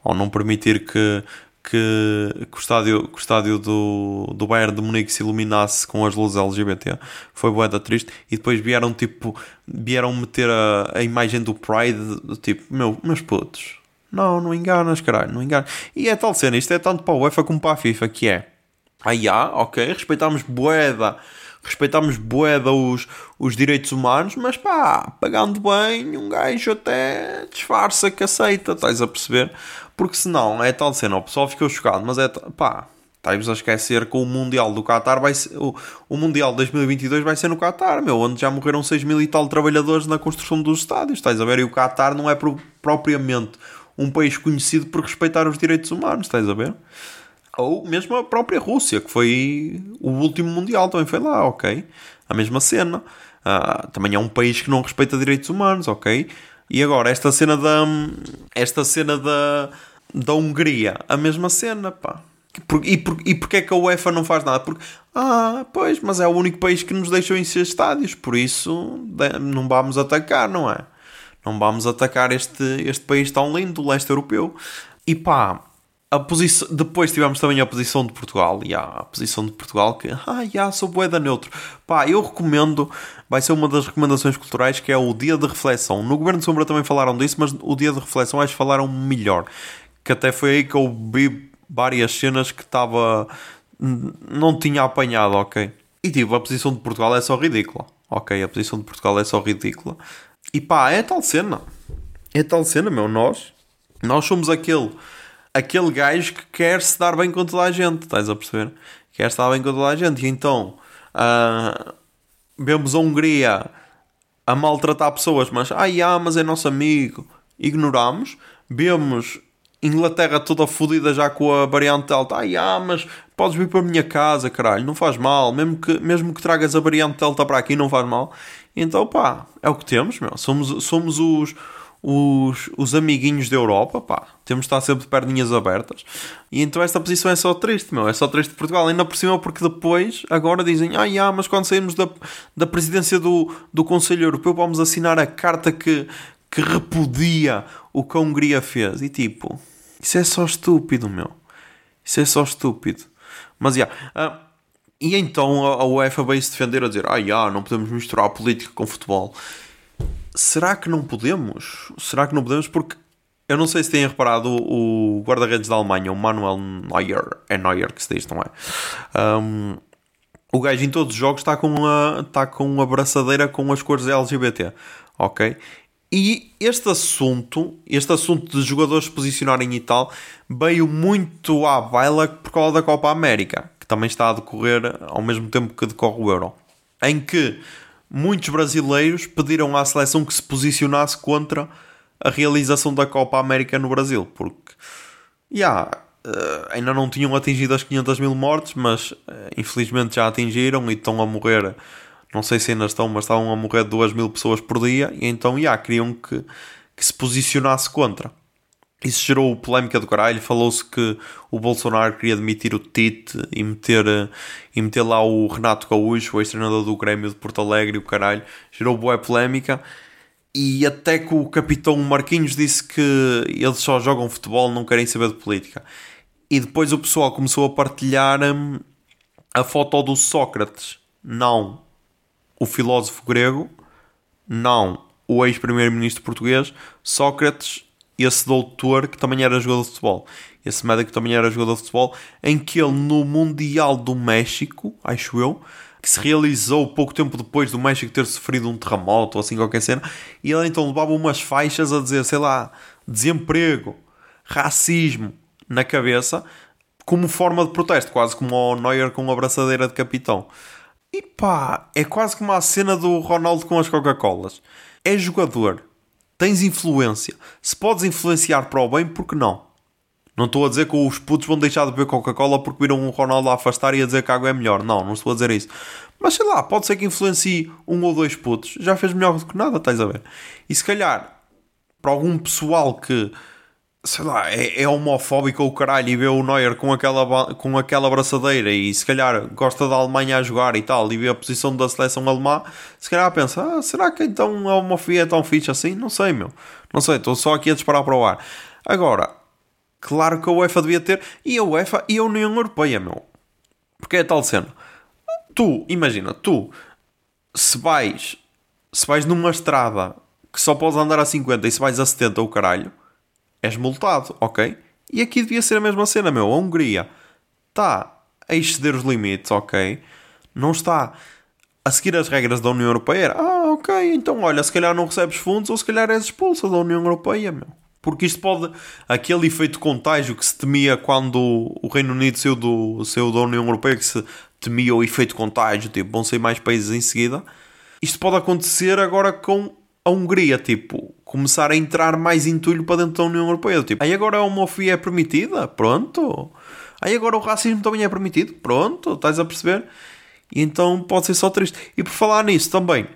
Ao não permitir que, que, que, o estádio, que o estádio do, do Bayern de Munique se iluminasse com as luzes LGBT. Foi bué da triste. E depois vieram, tipo, vieram meter a, a imagem do Pride, tipo, meu, meus putos não, não enganas, caralho, não enganas. E é tal cena, isto é tanto para a UEFA como para a FIFA, que é... Aí há, ok, respeitamos boeda, respeitamos boeda os, os direitos humanos, mas pá, pagando bem, um gajo até disfarça que aceita, estás a perceber? Porque senão é tal cena, o pessoal ficou chocado, mas é pá, estás a esquecer que o Mundial do Qatar vai ser, o, o Mundial 2022 vai ser no Qatar, meu, onde já morreram 6 mil e tal trabalhadores na construção dos estádios, estás a ver? E o Qatar não é pro, propriamente um país conhecido por respeitar os direitos humanos, estás a ver? Ou mesmo a própria Rússia, que foi o último Mundial, também foi lá, ok? A mesma cena. Uh, também é um país que não respeita direitos humanos, ok? E agora, esta cena da. Esta cena da. Da Hungria, a mesma cena, pá. E, por, e porquê é que a UEFA não faz nada? Porque, ah, pois, mas é o único país que nos deixou encher estádios, por isso não vamos atacar, não é? Não vamos atacar este, este país tão lindo, o leste europeu. E pá, a posição, depois tivemos também a posição de Portugal. E a posição de Portugal que, ah, já, sou boeda neutro. Pá, eu recomendo, vai ser uma das recomendações culturais que é o dia de reflexão. No Governo de Sombra também falaram disso, mas o dia de reflexão acho que falaram melhor. Que até foi aí que eu vi várias cenas que estava. não tinha apanhado, ok? E tipo, a posição de Portugal é só ridícula. Ok, a posição de Portugal é só ridícula. E pá, é tal cena. É tal cena, meu. Nós, nós somos aquele, aquele gajo que quer se dar bem com toda a gente, estás a perceber? Quer se dar bem com toda a gente. E então, uh, vemos a Hungria a maltratar pessoas, mas, ai, ah, mas é nosso amigo. Ignoramos. Vemos Inglaterra toda fodida já com a variante Delta. Ai, ah, mas podes vir para a minha casa, caralho, não faz mal. Mesmo que, mesmo que tragas a variante Delta para aqui, não faz mal. Então, pá, é o que temos, meu. Somos, somos os, os, os amiguinhos da Europa, pá. Temos de estar sempre de perninhas abertas. E então esta posição é só triste, meu. É só triste de Portugal. Ainda por cima, porque depois, agora dizem, ah, yeah, mas quando saímos da, da presidência do, do Conselho Europeu, vamos assinar a carta que, que repudia o que a Hungria fez. E tipo, isso é só estúpido, meu. Isso é só estúpido. Mas, já. Uh, e então a UEFA veio se defender a dizer: ah, yeah, não podemos misturar a política com futebol. Será que não podemos? Será que não podemos? Porque eu não sei se têm reparado o guarda-redes da Alemanha, o Manuel Neuer, é Neuer que se diz, não é? Um, o gajo em todos os jogos está com, a, está com uma braçadeira com as cores LGBT, ok? E este assunto, este assunto de jogadores se posicionarem e tal, veio muito à baila por causa da Copa América também está a decorrer ao mesmo tempo que decorre o Euro, em que muitos brasileiros pediram à seleção que se posicionasse contra a realização da Copa América no Brasil, porque yeah, ainda não tinham atingido as 500 mil mortes, mas eh, infelizmente já atingiram e estão a morrer. Não sei se ainda estão, mas estavam a morrer 2 mil pessoas por dia, e então yeah, queriam que, que se posicionasse contra. Isso gerou polémica do caralho. Falou-se que o Bolsonaro queria demitir o Tite e meter, e meter lá o Renato Gaúcho, o ex-treinador do Grêmio de Porto Alegre, o caralho. Gerou boa polémica. E até que o capitão Marquinhos disse que eles só jogam futebol, não querem saber de política. E depois o pessoal começou a partilhar hum, a foto do Sócrates. Não o filósofo grego, não o ex-primeiro-ministro português. Sócrates esse doutor que também era jogador de futebol, esse médico também era jogador de futebol, em que ele no Mundial do México, acho eu, que se realizou pouco tempo depois do México ter sofrido um terremoto ou assim qualquer cena, e ele então levava umas faixas a dizer, sei lá, desemprego, racismo na cabeça, como forma de protesto, quase como o Neuer com uma abraçadeira de capitão. E pá, é quase como a cena do Ronaldo com as Coca-Colas. É jogador, tens influência. Se podes influenciar para o bem, por que não? Não estou a dizer que os putos vão deixar de beber Coca-Cola porque viram o Ronaldo a afastar e a dizer que a água é melhor. Não, não estou a dizer isso. Mas sei lá, pode ser que influencie um ou dois putos. Já fez melhor do que nada, estás a ver? E se calhar, para algum pessoal que, sei lá, é, é homofóbico ou caralho e vê o Neuer com aquela, com aquela abraçadeira e se calhar gosta da Alemanha a jogar e tal e vê a posição da seleção alemã, se calhar pensa, ah, será que então a homofobia é tão fixe assim? Não sei, meu. Não sei, estou só aqui a disparar para o ar. Agora, claro que a UEFA devia ter, e a UEFA e a União Europeia, meu. Porque é tal cena. Tu, imagina, tu, se vais, se vais numa estrada que só podes andar a 50 e se vais a 70 o caralho, és multado, ok? E aqui devia ser a mesma cena, meu. A Hungria está a exceder os limites, ok? Não está a seguir as regras da União Europeia. Ah, ok, então olha, se calhar não recebes fundos ou se calhar és expulsa da União Europeia, meu. Porque isto pode. Aquele efeito contágio que se temia quando o Reino Unido saiu, do, saiu da União Europeia, que se temia o efeito contágio, tipo, vão sair mais países em seguida. Isto pode acontecer agora com a Hungria, tipo, começar a entrar mais entulho para dentro da União Europeia. Tipo, aí agora a homofobia é permitida? Pronto. Aí agora o racismo também é permitido? Pronto, estás a perceber? E então pode ser só triste. E por falar nisso também,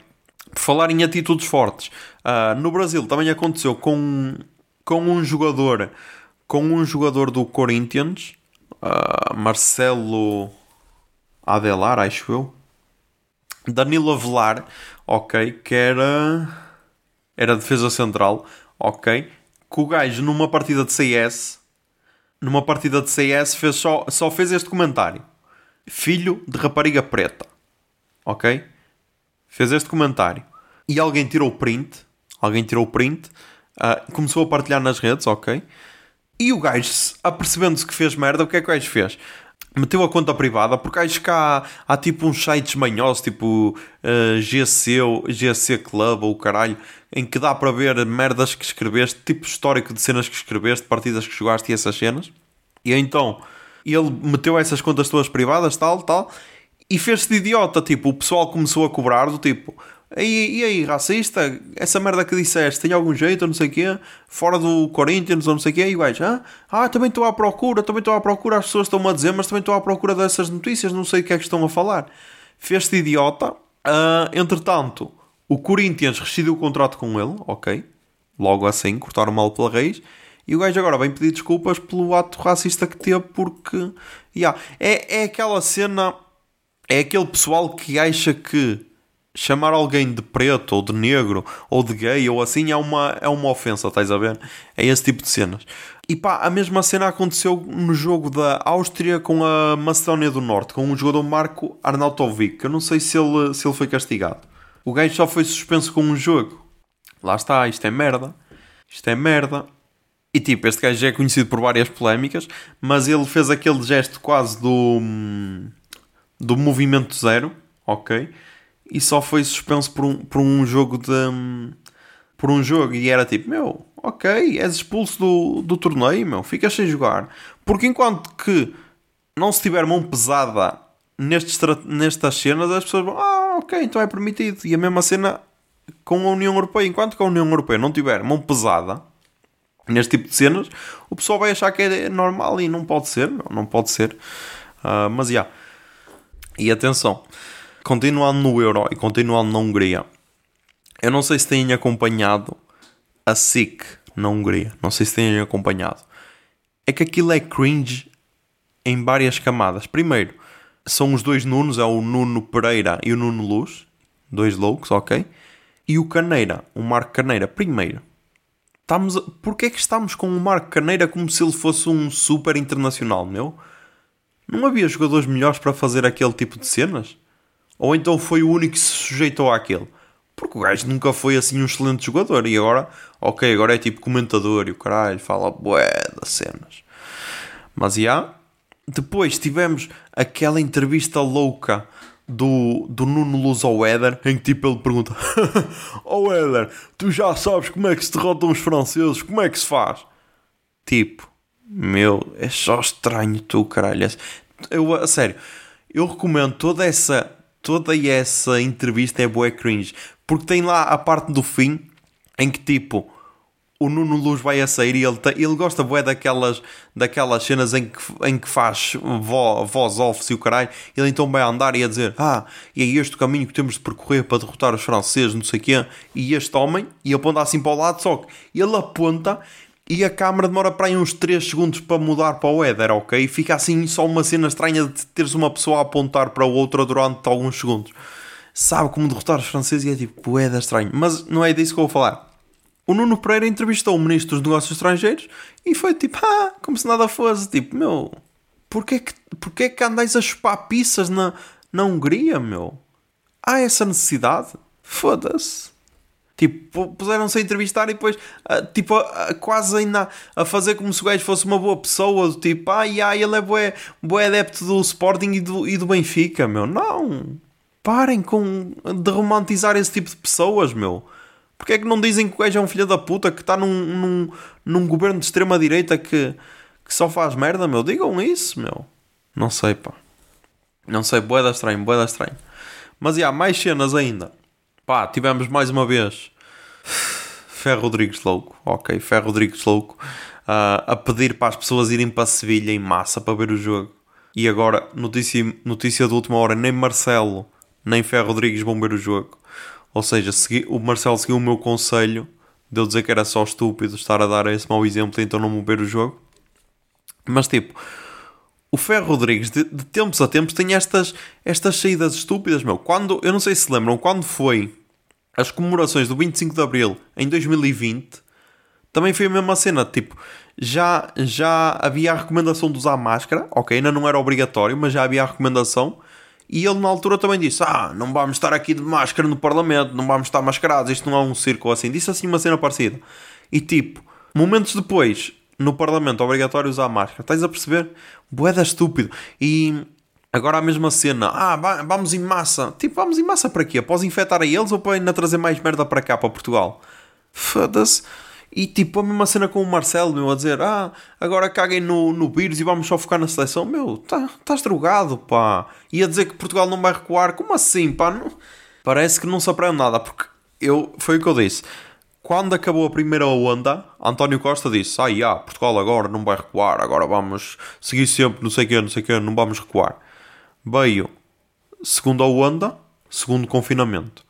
por falar em atitudes fortes, uh, no Brasil também aconteceu com, com um jogador, com um jogador do Corinthians, uh, Marcelo Adelar, acho eu, Danilo Avelar, ok, que era era defesa central, ok, que o gajo numa partida de CS, numa partida de CS fez só, só fez este comentário. Filho de rapariga preta. Ok? Fez este comentário. E alguém tirou o print. Alguém tirou o print. Uh, começou a partilhar nas redes, ok? E o gajo, apercebendo-se que fez merda, o que é que o gajo fez? Meteu a conta privada, porque acho que há, há tipo uns sites manhosos, tipo uh, GC, GC Club ou caralho, em que dá para ver merdas que escreveste, tipo histórico de cenas que escreveste, partidas que jogaste e essas cenas. E então ele meteu essas contas todas privadas, tal, tal, e fez-se de idiota. Tipo, o pessoal começou a cobrar do tipo. E, e aí, racista, essa merda que disseste tem algum jeito, não sei o quê, fora do Corinthians, ou não sei o quê, e o gajo, ah, ah, também estou à procura, também estou à procura, as pessoas estão-me a dizer, mas também estou à procura dessas notícias, não sei o que é que estão a falar. Fez-se de idiota, uh, entretanto, o Corinthians rescindiu o contrato com ele, ok, logo assim, cortaram mal pela raiz, e o gajo agora vem pedir desculpas pelo ato racista que teve, porque, yeah, é, é aquela cena, é aquele pessoal que acha que chamar alguém de preto ou de negro ou de gay ou assim é uma, é uma ofensa, estás a ver? É esse tipo de cenas. E pá, a mesma cena aconteceu no jogo da Áustria com a Macedónia do Norte, com o jogador Marco Arnautovic. Eu não sei se ele, se ele foi castigado. O gajo só foi suspenso com um jogo. Lá está, isto é merda. Isto é merda. E tipo, este gajo já é conhecido por várias polémicas, mas ele fez aquele gesto quase do. do movimento zero, ok? E só foi suspenso por um, por um jogo de. por um jogo e era tipo, meu, ok, és expulso do, do torneio, meu, ficas sem jogar. Porque enquanto que não se tiver mão pesada nestes, nestas cenas, as pessoas vão, ah, ok, então é permitido. E a mesma cena com a União Europeia, enquanto que a União Europeia não tiver mão pesada neste tipo de cenas, o pessoal vai achar que é normal e não pode ser, não, não pode ser. Uh, mas já. Yeah. E atenção, continuando no Euro e continuando na Hungria, eu não sei se têm acompanhado a SIC na Hungria. Não sei se têm acompanhado. É que aquilo é cringe em várias camadas. Primeiro, são os dois Nunos, é o Nuno Pereira e o Nuno Luz. Dois loucos, ok? E o Caneira, o Marco Caneira. Primeiro, estamos, porquê é que estamos com o Marco Caneira como se ele fosse um super internacional, meu? Não havia jogadores melhores para fazer aquele tipo de cenas? Ou então foi o único que se sujeitou àquele. Porque o gajo nunca foi assim um excelente jogador. E agora, ok, agora é tipo comentador e o caralho fala bué das cenas. Mas já. Depois tivemos aquela entrevista louca do, do Nuno Luz ao Éder, em que tipo ele pergunta: Ó oh Éder, tu já sabes como é que se derrotam os franceses? Como é que se faz? Tipo, meu, é só estranho tu, caralho. Eu, a sério, eu recomendo toda essa toda essa entrevista é boa cringe. Porque tem lá a parte do fim em que tipo o Nuno Luz vai a sair e ele, ele gosta bué daquelas, daquelas cenas em que, em que faz vo, voz off e o caralho. Ele então vai andar e a dizer: Ah, e é este o caminho que temos de percorrer para derrotar os franceses, não sei o quê. E este homem, e aponta assim para o lado, só que ele aponta e a câmera demora para aí uns 3 segundos para mudar para o Éder, ok? E fica assim só uma cena estranha de teres uma pessoa a apontar para outra durante alguns segundos. Sabe como derrotar os franceses e é tipo, bué estranho. Mas não é disso que eu vou falar. O Nuno Pereira entrevistou o Ministro dos Negócios Estrangeiros e foi tipo, ah, como se nada fosse. Tipo, meu, porquê que, porquê que andais a chupar pizzas na, na Hungria, meu? Há essa necessidade? Foda-se. Tipo, puseram-se a entrevistar e depois, ah, tipo, a- a- quase ainda a fazer como se o gajo fosse uma boa pessoa, do tipo, ai, ai, ele é bué adepto do Sporting e do, e do Benfica, meu. Não. Parem com, de romantizar esse tipo de pessoas, meu. Porque é que não dizem que o gajo é um filho da puta que está num, num, num governo de extrema-direita que, que só faz merda, meu? Digam isso, meu. Não sei, pá. Não sei, boeda estranho, boeda estranho. Mas, há mais cenas ainda. Pá, tivemos mais uma vez Ferro Rodrigues louco, ok, Ferro Rodrigues louco, ah, a pedir para as pessoas irem para Sevilha em massa para ver o jogo. E agora, notícia, notícia de última hora, nem Marcelo nem Ferro Rodrigues vão ver o jogo. Ou seja, segui- o Marcelo seguiu o meu conselho de eu dizer que era só estúpido estar a dar esse mau exemplo, então não vou ver o jogo. Mas tipo, o Ferro Rodrigues, de, de tempos a tempos, tem estas, estas saídas estúpidas, meu. Quando, eu não sei se lembram, quando foi as comemorações do 25 de Abril em 2020, também foi a mesma cena. Tipo, já, já havia a recomendação de usar máscara, ok, ainda não era obrigatório, mas já havia a recomendação. E ele na altura também disse: Ah, não vamos estar aqui de máscara no Parlamento, não vamos estar mascarados, isto não é um circo assim. Disse assim uma cena parecida. E tipo, momentos depois, no Parlamento, obrigatório usar máscara. Estás a perceber? Boeda estúpido. E agora a mesma cena: Ah, va- vamos em massa. Tipo, vamos em massa para quê? Após infectar a eles ou para ainda trazer mais merda para cá, para Portugal? Foda-se. E tipo, a mesma cena com o Marcelo, meu, a dizer: Ah, agora caguem no, no vírus e vamos só focar na seleção. Meu, tá, estás drogado, pá. E a dizer que Portugal não vai recuar. Como assim, pá? Não- Parece que não se aprende nada, porque eu, foi o que eu disse. Quando acabou a primeira onda, António Costa disse: Ah, já, Portugal agora não vai recuar, agora vamos seguir sempre, não sei o quê, não sei o quê, não vamos recuar. Veio segunda onda, segundo confinamento.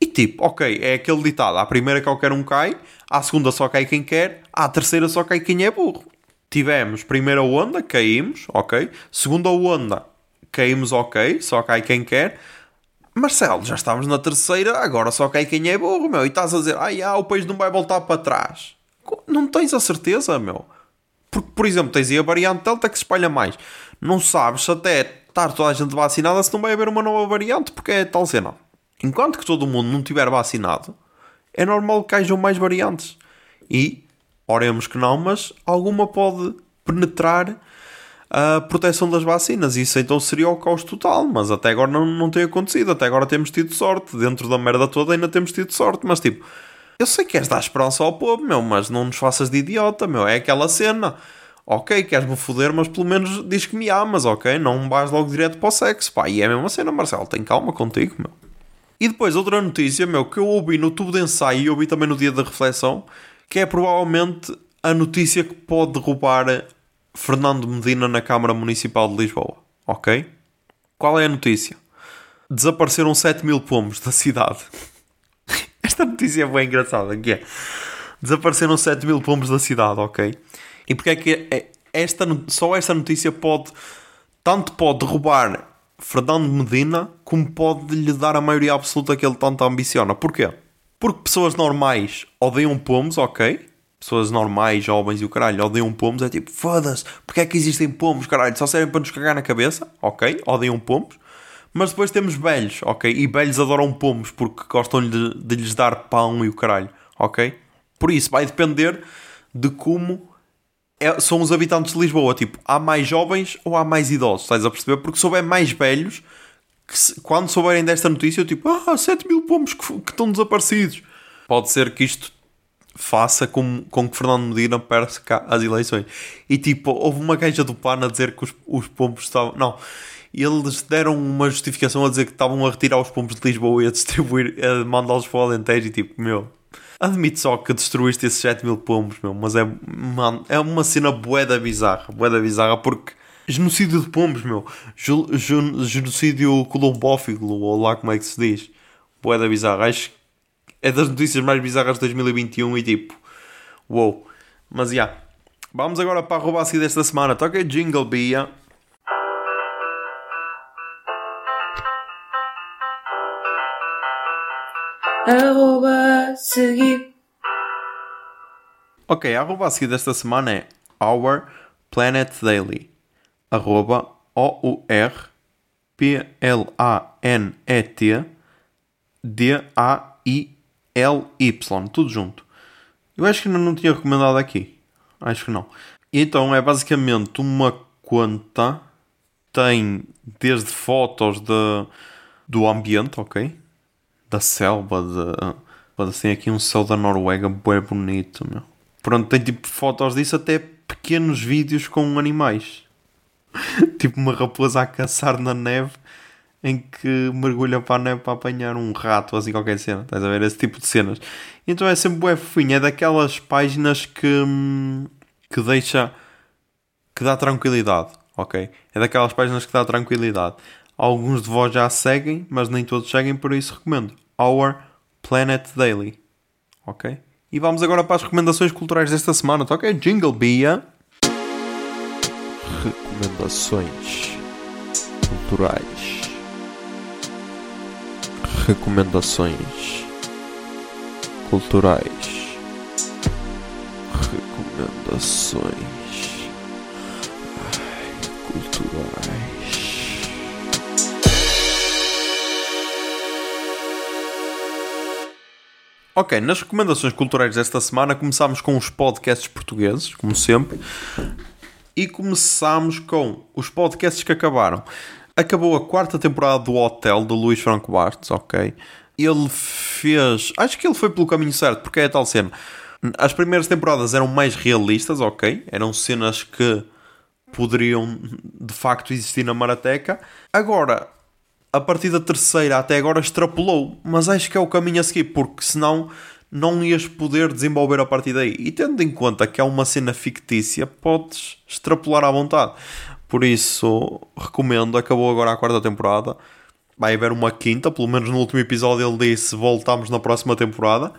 E tipo, ok, é aquele ditado: à primeira qualquer um cai, à segunda só cai quem quer, à terceira só cai quem é burro. Tivemos primeira onda, caímos, ok. Segunda onda, caímos, ok, só cai quem quer. Marcelo, já estamos na terceira, agora só cai quem é burro, meu. E estás a dizer, ai, ah, o país não vai voltar para trás. Não tens a certeza, meu. Porque, por exemplo, tens aí a variante Delta que se espalha mais. Não sabes se até estar toda a gente vacinada se não vai haver uma nova variante, porque é tal cena. Enquanto que todo mundo não estiver vacinado, é normal que hajam mais variantes. E, oremos que não, mas alguma pode penetrar a proteção das vacinas. Isso então seria o caos total, mas até agora não, não tem acontecido. Até agora temos tido sorte. Dentro da merda toda ainda temos tido sorte, mas tipo, eu sei que queres dar esperança ao povo, meu, mas não nos faças de idiota, meu. É aquela cena. Ok, queres-me foder, mas pelo menos diz que me amas, ok? Não vais logo direto para o sexo, pá. E é a mesma cena, Marcelo. Tem calma contigo, meu. E depois, outra notícia, meu, que eu ouvi no tubo de ensaio e ouvi também no dia da reflexão, que é provavelmente a notícia que pode derrubar Fernando Medina na Câmara Municipal de Lisboa, ok? Qual é a notícia? Desapareceram 7 mil pomos da cidade. Esta notícia é bem engraçada, que é... Desapareceram 7 mil pomos da cidade, ok? E porque é que é- esta, no- só esta notícia pode... Tanto pode derrubar Fernando Medina, como pode lhe dar a maioria absoluta que ele tanto ambiciona. Porquê? Porque pessoas normais odeiam pomos, ok? Pessoas normais, jovens e o caralho, odeiam pomos. É tipo, foda-se, porque é que existem pomos, caralho? Só servem para nos cagar na cabeça, ok? Odeiam pomos. Mas depois temos velhos, ok? E velhos adoram pomos porque gostam de, de lhes dar pão e o caralho, ok? Por isso, vai depender de como é- são os habitantes de Lisboa. Tipo, há mais jovens ou há mais idosos? Estás a perceber? Porque se houver mais velhos, se- quando souberem desta notícia, eu tipo, ah, 7 mil pomos que, que estão desaparecidos. Pode ser que isto faça com, com que Fernando Medina perca as eleições. E tipo, houve uma queixa do PAN a dizer que os, os pombos estavam. Não. Eles deram uma justificação a dizer que estavam a retirar os pombos de Lisboa e a distribuir, a mandá-los para o Alentejo e tipo, meu, Admito só que destruíste esses 7 mil pombos, meu, mas é, mano, é uma cena boeda bizarra, boeda bizarra, porque genocídio de pombos, meu, genocídio colombófico, ou lá como é que se diz, boeda bizarra, acho é das notícias mais bizarras de 2021 e tipo, wow. mas já, yeah. vamos agora para a roubaça desta semana, toca Jingle Bia. arroba seguir. Ok, a arroba a seguir desta semana é Our Planet Daily. Arroba O-U-R-P-L-A-N-E-T D-A-I-L-Y. Tudo junto. Eu acho que não tinha recomendado aqui. Acho que não. Então é basicamente uma conta. Tem desde fotos de, do ambiente, ok? da selva, de, assim, aqui um céu da Noruega bem bonito, meu. Pronto, tem tipo fotos disso, até pequenos vídeos com animais. tipo uma raposa a caçar na neve em que mergulha para a neve para apanhar um rato ou assim qualquer cena. Estás a ver? Esse tipo de cenas. Então é sempre bué fofinho. É daquelas páginas que, hum, que deixa... que dá tranquilidade, ok? É daquelas páginas que dá tranquilidade. Alguns de vós já seguem, mas nem todos seguem, por isso recomendo. Our Planet Daily. Ok? E vamos agora para as recomendações culturais desta semana. Toca okay? Jingle Bia. Recomendações culturais. Recomendações culturais. Recomendações Ai, culturais. Ok, nas recomendações culturais desta semana começámos com os podcasts portugueses, como sempre, e começámos com os podcasts que acabaram. Acabou a quarta temporada do Hotel do Luís Franco Bastos, ok? Ele fez. Acho que ele foi pelo caminho certo, porque é a tal cena. As primeiras temporadas eram mais realistas, ok? Eram cenas que poderiam de facto existir na Marateca. Agora, a partir da terceira até agora extrapolou, mas acho que é o caminho a seguir, porque senão não ias poder desenvolver a partir daí. E tendo em conta que é uma cena fictícia, podes extrapolar à vontade. Por isso, recomendo. Acabou agora a quarta temporada. Vai haver uma quinta, pelo menos no último episódio ele disse voltamos na próxima temporada.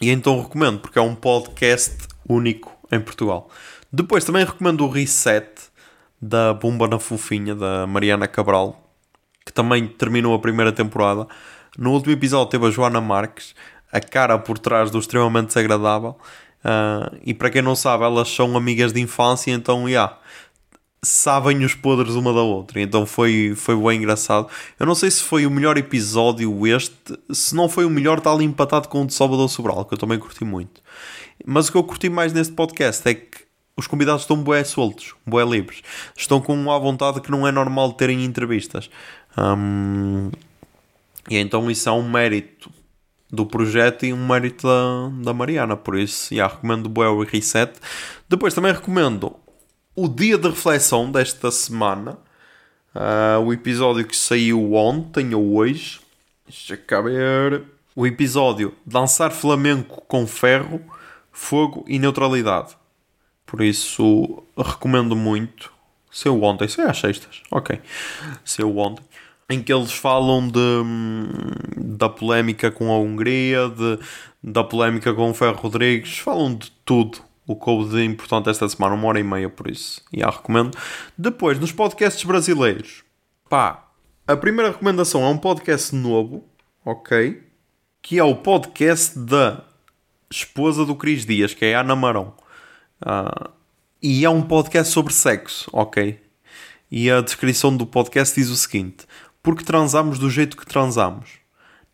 E então recomendo, porque é um podcast único em Portugal. Depois também recomendo o Reset da Bumba na Fofinha, da Mariana Cabral, que também terminou a primeira temporada. No último episódio teve a Joana Marques, a cara por trás do extremamente desagradável. Uh, e para quem não sabe, elas são amigas de infância, então. Yeah, sabem os podres uma da outra. Então foi, foi bem engraçado. Eu não sei se foi o melhor episódio este. Se não foi o melhor, está ali empatado com o de Salvador Sobral, que eu também curti muito. Mas o que eu curti mais neste podcast é que os convidados estão bué soltos, bué livres. Estão com uma vontade que não é normal terem entrevistas. E então isso é um mérito do projeto e um mérito da, da Mariana. Por isso, yeah, recomendo o Reset. Depois também recomendo o dia de reflexão desta semana. Uh, o episódio que saiu ontem ou hoje. Deixa eu ver. O episódio Dançar Flamenco com Ferro, Fogo e Neutralidade. Por isso, recomendo muito. Saiu ontem, saiu às sextas. Ok. Saiu ontem em que eles falam de, da polémica com a Hungria, de, da polémica com o Ferro Rodrigues, falam de tudo. O de importante esta semana, uma hora e meia, por isso. E a recomendo. Depois, nos podcasts brasileiros, pá, a primeira recomendação é um podcast novo, ok? Que é o podcast da esposa do Cris Dias, que é a Ana Marão. Uh, e é um podcast sobre sexo, ok? E a descrição do podcast diz o seguinte: porque transamos do jeito que transamos.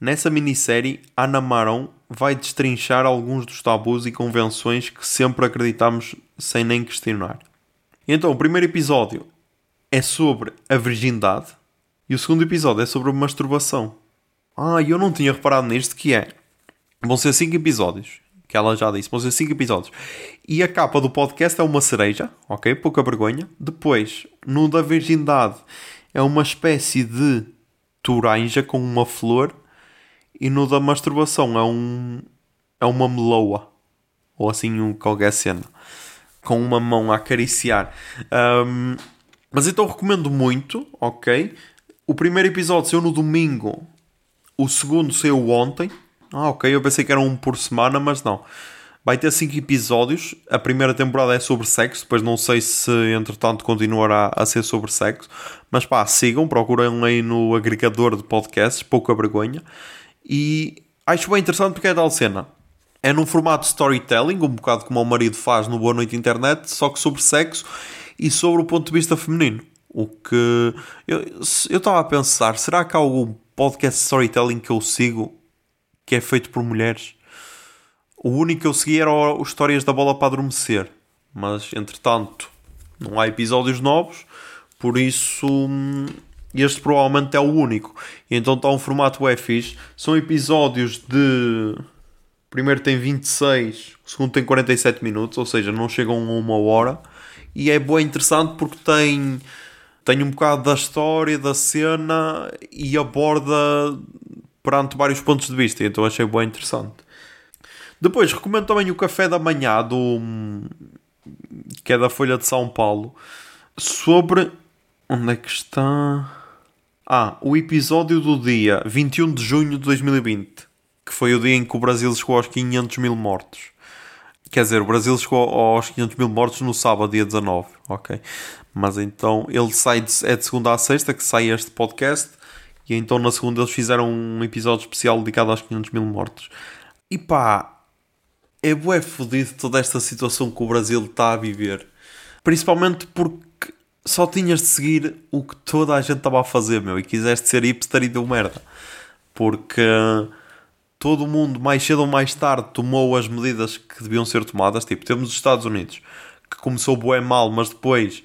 Nessa minissérie, Ana Marão vai destrinchar alguns dos tabus e convenções que sempre acreditamos sem nem questionar. Então, o primeiro episódio é sobre a virgindade e o segundo episódio é sobre a masturbação. Ah, eu não tinha reparado nisto que é. Vão ser 5 episódios, que ela já disse, vão ser 5 episódios. E a capa do podcast é uma cereja, ok? Pouca vergonha. Depois, no da virgindade, é uma espécie de toranja com uma flor e no da masturbação é um é uma meloa. Ou assim um, qualquer cena. Com uma mão a acariciar. Um, mas então recomendo muito, ok? O primeiro episódio saiu no domingo. O segundo saiu ontem. Ah, ok. Eu pensei que era um por semana, mas não. Vai ter 5 episódios. A primeira temporada é sobre sexo. Depois não sei se, entretanto, continuará a ser sobre sexo. Mas pá, sigam, procurem aí no agregador de podcasts. Pouca vergonha. E acho bem interessante porque é tal cena. É num formato storytelling, um bocado como o marido faz no Boa Noite Internet, só que sobre sexo e sobre o ponto de vista feminino. O que eu estava a pensar, será que há algum podcast storytelling que eu sigo que é feito por mulheres? O único que eu segui era o Histórias da Bola para Adormecer, mas entretanto não há episódios novos, por isso hum, este provavelmente é o único. E então está um formato é fixe. São episódios de. O primeiro tem 26, o segundo tem 47 minutos, ou seja, não chegam a uma hora. E é bem interessante porque tem, tem um bocado da história, da cena e aborda perante vários pontos de vista. Então achei bem interessante. Depois recomendo também o Café da Manhã do que é da Folha de São Paulo sobre onde é que está ah, o episódio do dia 21 de junho de 2020 que foi o dia em que o Brasil chegou aos 500 mil mortos. Quer dizer, o Brasil chegou aos 500 mil mortos no sábado, dia 19 ok, mas então ele sai de, é de segunda a sexta que sai este podcast e então na segunda eles fizeram um episódio especial dedicado aos 500 mil mortos. E pá é bué fodido toda esta situação que o Brasil está a viver. Principalmente porque só tinhas de seguir o que toda a gente estava a fazer, meu, e quiseste ser hipster e deu merda. Porque todo mundo, mais cedo ou mais tarde, tomou as medidas que deviam ser tomadas. Tipo, temos os Estados Unidos, que começou bué mal, mas depois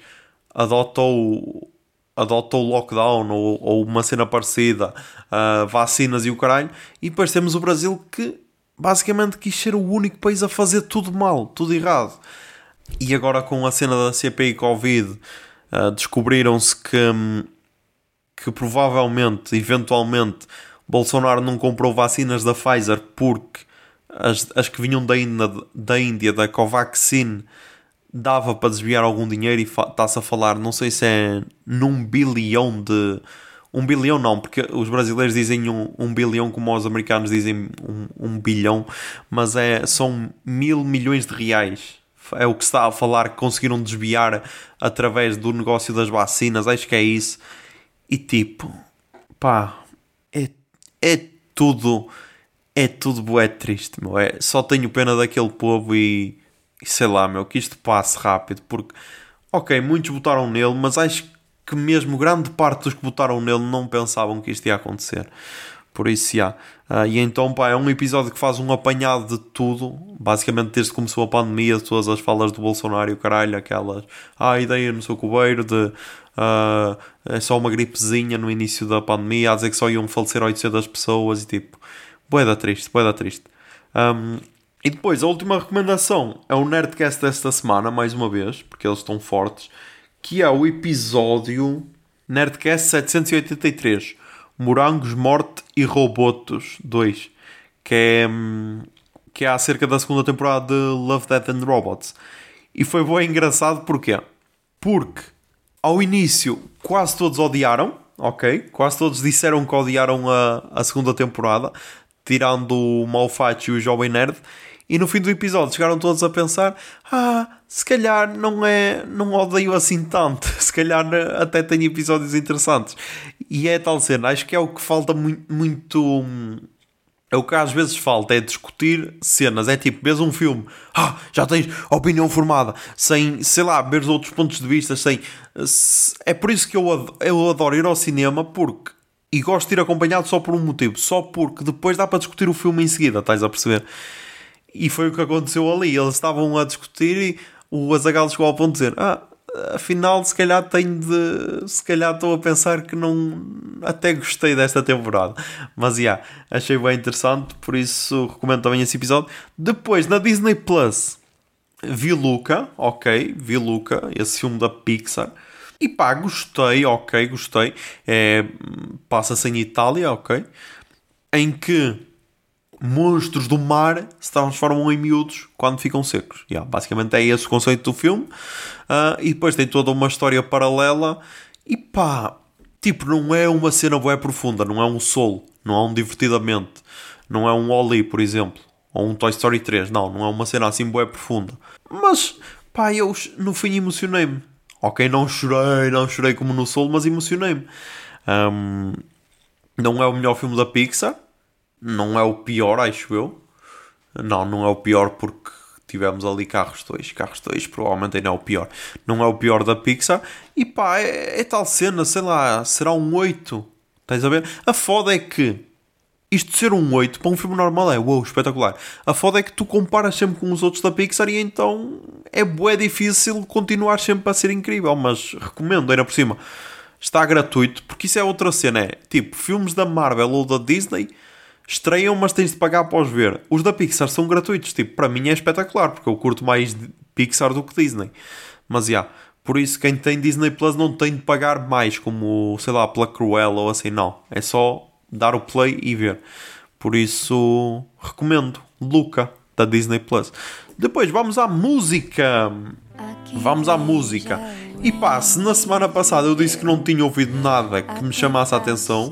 adotou adotou lockdown ou, ou uma cena parecida, uh, vacinas e o caralho, e depois temos o Brasil que basicamente quis ser o único país a fazer tudo mal, tudo errado. E agora com a cena da CPI Covid uh, descobriram-se que, hum, que provavelmente, eventualmente, Bolsonaro não comprou vacinas da Pfizer porque as, as que vinham da Índia, da Índia, da Covaxin, dava para desviar algum dinheiro e está-se a falar, não sei se é num bilhão de um bilhão não, porque os brasileiros dizem um, um bilhão como os americanos dizem um, um, bilhão, mas é, são mil milhões de reais. É o que se está a falar que conseguiram desviar através do negócio das vacinas, acho que é isso. E tipo, pá, é, é tudo, é tudo bué triste, meu. É, só tenho pena daquele povo e, e sei lá, meu, que isto passe rápido, porque, ok, muitos votaram nele, mas acho que mesmo grande parte dos que votaram nele não pensavam que isto ia acontecer. Por isso, já. Uh, e então, pá, é um episódio que faz um apanhado de tudo, basicamente desde que começou a pandemia, de todas as falas do Bolsonaro o caralho, aquelas, ah, a ideia no seu cubeiro de uh, é só uma gripezinha no início da pandemia, a dizer que só iam falecer 800 pessoas e tipo, boeda triste, boeda triste. Um, e depois, a última recomendação é o Nerdcast desta semana, mais uma vez, porque eles estão fortes que é o episódio Nerdcast 783 Morangos, Morte e Robotos 2 que é, que é acerca da segunda temporada de Love, Death and Robots e foi bem engraçado porquê? porque ao início quase todos odiaram ok? Quase todos disseram que odiaram a, a segunda temporada tirando o Malfatti e o Jovem Nerd e no fim do episódio chegaram todos a pensar: ah, se calhar não é, não odeio assim tanto, se calhar até tem episódios interessantes. E é tal cena, acho que é o que falta muito, muito é o que às vezes falta, é discutir cenas. É tipo, vês um filme, ah, já tens opinião formada, sem, sei lá, ver outros pontos de vista, sem. É por isso que eu adoro, eu adoro ir ao cinema, porque. E gosto de ir acompanhado só por um motivo, só porque depois dá para discutir o filme em seguida, estás a perceber? E foi o que aconteceu ali. Eles estavam a discutir e o Azagal chegou ao ponto de dizer: Ah, afinal, se calhar tenho de. Se calhar estou a pensar que não. Até gostei desta temporada. Mas já, yeah, achei bem interessante, por isso recomendo também esse episódio. Depois, na Disney Plus, vi Luca, ok, vi Luca, esse filme da Pixar. E pá, gostei, ok, gostei. É, Passa-se em Itália, ok. Em que monstros do mar se transformam em miúdos quando ficam secos. Yeah, basicamente é esse o conceito do filme. Uh, e depois tem toda uma história paralela. E pá, tipo, não é uma cena bué profunda, não é um Soul, não é um Divertidamente, não é um Oli, por exemplo, ou um Toy Story 3. Não, não é uma cena assim bué profunda. Mas, pá, eu no fim emocionei-me. Ok, não chorei, não chorei como no Soul, mas emocionei-me. Um, não é o melhor filme da Pixar, não é o pior, acho eu. Não, não é o pior porque tivemos ali Carros 2. Carros 2 provavelmente ainda é o pior. Não é o pior da Pixar. E pá, é, é tal cena, sei lá, será um 8. Estás a ver? A foda é que isto ser um 8 para um filme normal é wow, espetacular. A foda é que tu comparas sempre com os outros da Pixar e então é bué difícil continuar sempre a ser incrível. Mas recomendo, ainda por cima. Está gratuito, porque isso é outra cena. É tipo, filmes da Marvel ou da Disney estreiam, mas tens de pagar após ver. Os da Pixar são gratuitos. Tipo, para mim é espetacular, porque eu curto mais Pixar do que Disney. Mas já, yeah, por isso quem tem Disney Plus não tem de pagar mais, como, sei lá, pela Cruella ou assim, não. É só dar o play e ver. Por isso, recomendo. Luca, da Disney Plus. Depois, vamos à música. Vamos à música. E pá, se na semana passada eu disse que não tinha ouvido nada que me chamasse a atenção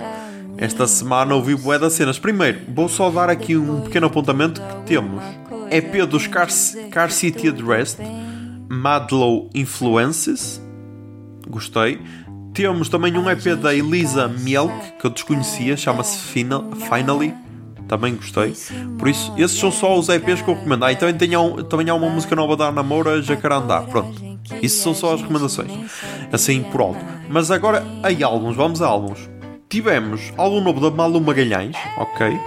esta semana ouvi bué das cenas. Primeiro, vou só dar aqui um pequeno apontamento que temos. EP dos Car, Car City Addressed, Madlow Influences. Gostei. Temos também um EP da Elisa Mielk, que eu desconhecia, chama-se Finally. Também gostei. Por isso, esses são só os EPs que eu recomendo. Ah, e também, tem, também há uma música nova da Ana Moura, Jacarandá. Pronto. Isso são só as recomendações. Assim por alto. Mas agora, aí álbuns. Vamos a álbuns tivemos álbum novo da Malu Magalhães, ok?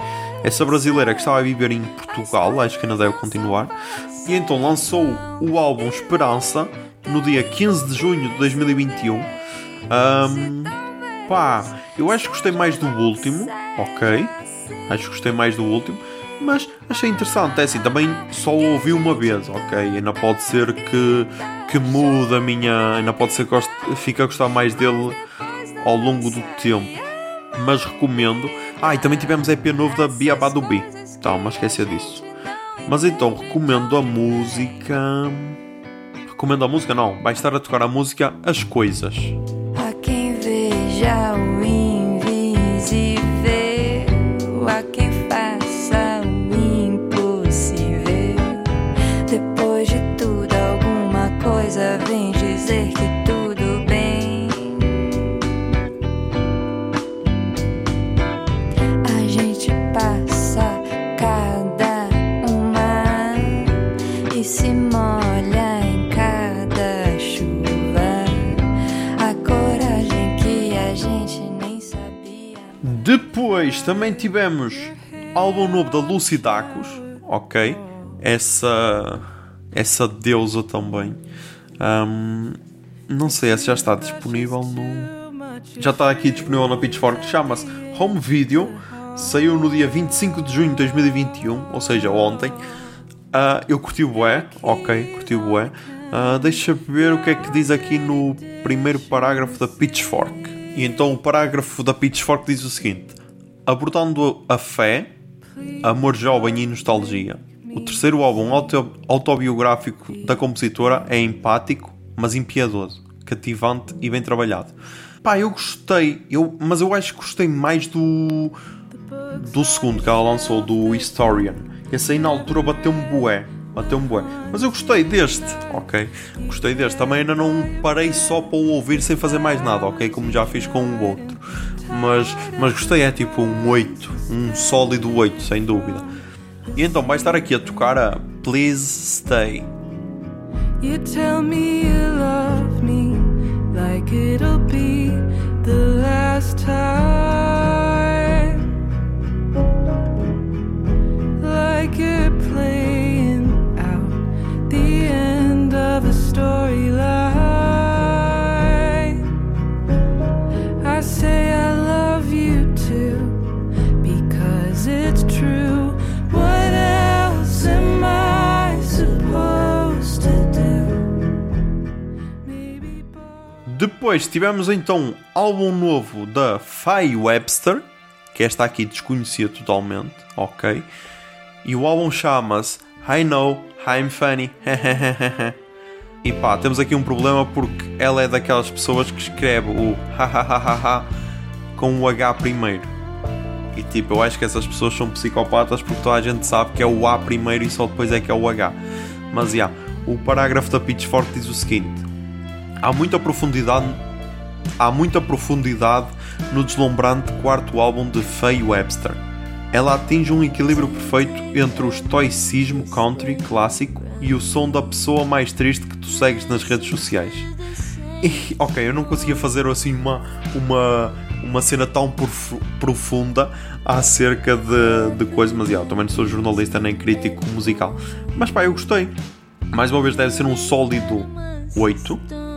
Essa brasileira que estava a viver em Portugal, acho que ainda deve continuar. E então lançou o álbum Esperança no dia 15 de junho de 2021. Um, pá, eu acho que gostei mais do último, ok? Acho que gostei mais do último, mas achei interessante. É assim, também só ouvi uma vez, ok? Ainda pode ser que, que muda a minha. Ainda pode ser que fique a gostar mais dele ao longo do tempo mas recomendo. Ah, e também tivemos EP novo da Bia Badubi. Então, mas esquecer disso. Mas então, recomendo a música. Recomendo a música? Não, vai estar a tocar a música As Coisas. A quem veja o também tivemos álbum novo da Lucy Dacus, ok? Essa, essa deusa também. Um, não sei se já está disponível no. Já está aqui disponível na Pitchfork. Chama-se Home Video. Saiu no dia 25 de junho de 2021, ou seja, ontem. Uh, eu curti o bué, ok, curti o bué. Uh, deixa ver o que é que diz aqui no primeiro parágrafo da Pitchfork. E então o parágrafo da Pitchfork diz o seguinte: abordando a fé, amor jovem e nostalgia. O terceiro álbum auto autobiográfico da compositora é empático, mas impiedoso, cativante e bem trabalhado. Pá, eu gostei, eu, mas eu acho que gostei mais do do segundo que ela lançou, do Historian. Esse aí na altura bateu-me bué, bateu-me bué. Mas eu gostei deste, ok? Gostei deste. Também ainda não parei só para o ouvir sem fazer mais nada, ok? Como já fiz com o outro mas, mas gostei, é tipo um 8, um sólido 8, sem dúvida. E então vai estar aqui a tocar a Please Stay. You tell me you love me like it'll be the last time. Like you're playing out the end of a storyline. I say Depois tivemos então álbum novo da Faye Webster, que esta aqui desconhecia totalmente, ok? E o álbum chama-se I Know I'm Funny. e pá, temos aqui um problema porque ela é daquelas pessoas que escreve o ha com o H primeiro. E tipo, eu acho que essas pessoas são psicopatas porque toda a gente sabe que é o A primeiro e só depois é que é o H. Mas já, yeah, o parágrafo da Pitchfork diz o seguinte: há muita profundidade, há muita profundidade no deslumbrante quarto álbum de Faye Webster. Ela atinge um equilíbrio perfeito entre o estoicismo country clássico e o som da pessoa mais triste que tu segues nas redes sociais. E, ok, eu não conseguia fazer assim uma, uma, uma cena tão profunda acerca de, de coisas, mas eu também não sou jornalista nem crítico musical. Mas pá, eu gostei. Mais uma vez deve ser um sólido 8,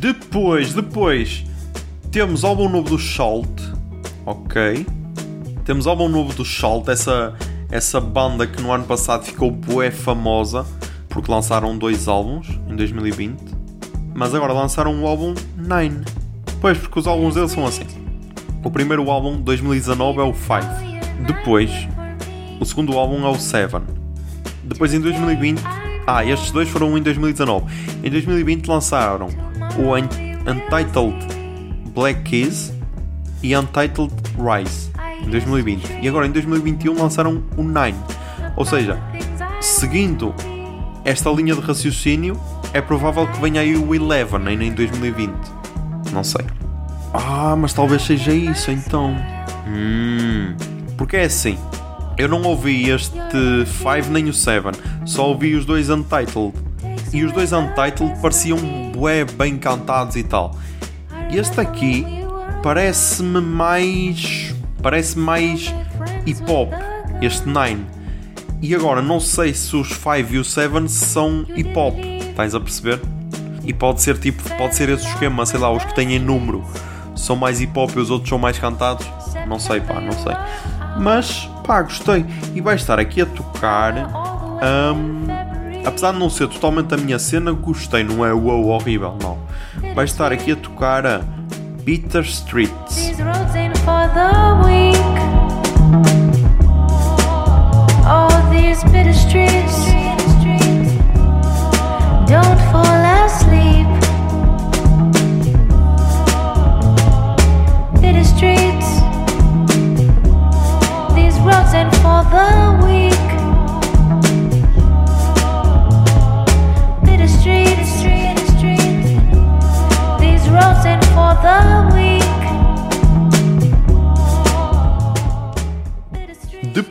Depois, depois, temos álbum novo do Salt, ok? Temos álbum novo do Salt, essa, essa banda que no ano passado ficou bué famosa porque lançaram dois álbuns em 2020, mas agora lançaram o álbum Nine. Pois, porque os álbuns deles são assim. O primeiro álbum de 2019 é o Five. Depois, o segundo álbum é o Seven. Depois em 2020, ah, estes dois foram em 2019. Em 2020 lançaram o Untitled Black Keys e Untitled Rise em 2020. E agora em 2021 lançaram o Nine. Ou seja, seguindo esta linha de raciocínio, é provável que venha aí o Eleven ainda em 2020. Não sei. Ah, mas talvez seja isso então. Hum. Porque é assim. Eu não ouvi este Five nem o Seven. Só ouvi os dois Untitled. E os dois Untitled pareciam bué bem cantados e tal. Este aqui parece-me mais. Parece mais hip hop. Este Nine. E agora não sei se os Five e o Seven são hip hop. Estás a perceber? E pode ser tipo, pode ser esse esquema, sei lá, os que têm em número são mais hip hop e os outros são mais cantados. Não sei, pá, não sei. Mas, pá, gostei. E vai estar aqui a tocar. Um, apesar de não ser totalmente a minha cena, gostei, não é wow horrível, não. Vai estar aqui a tocar a Bitter Streets. These roads ain't for the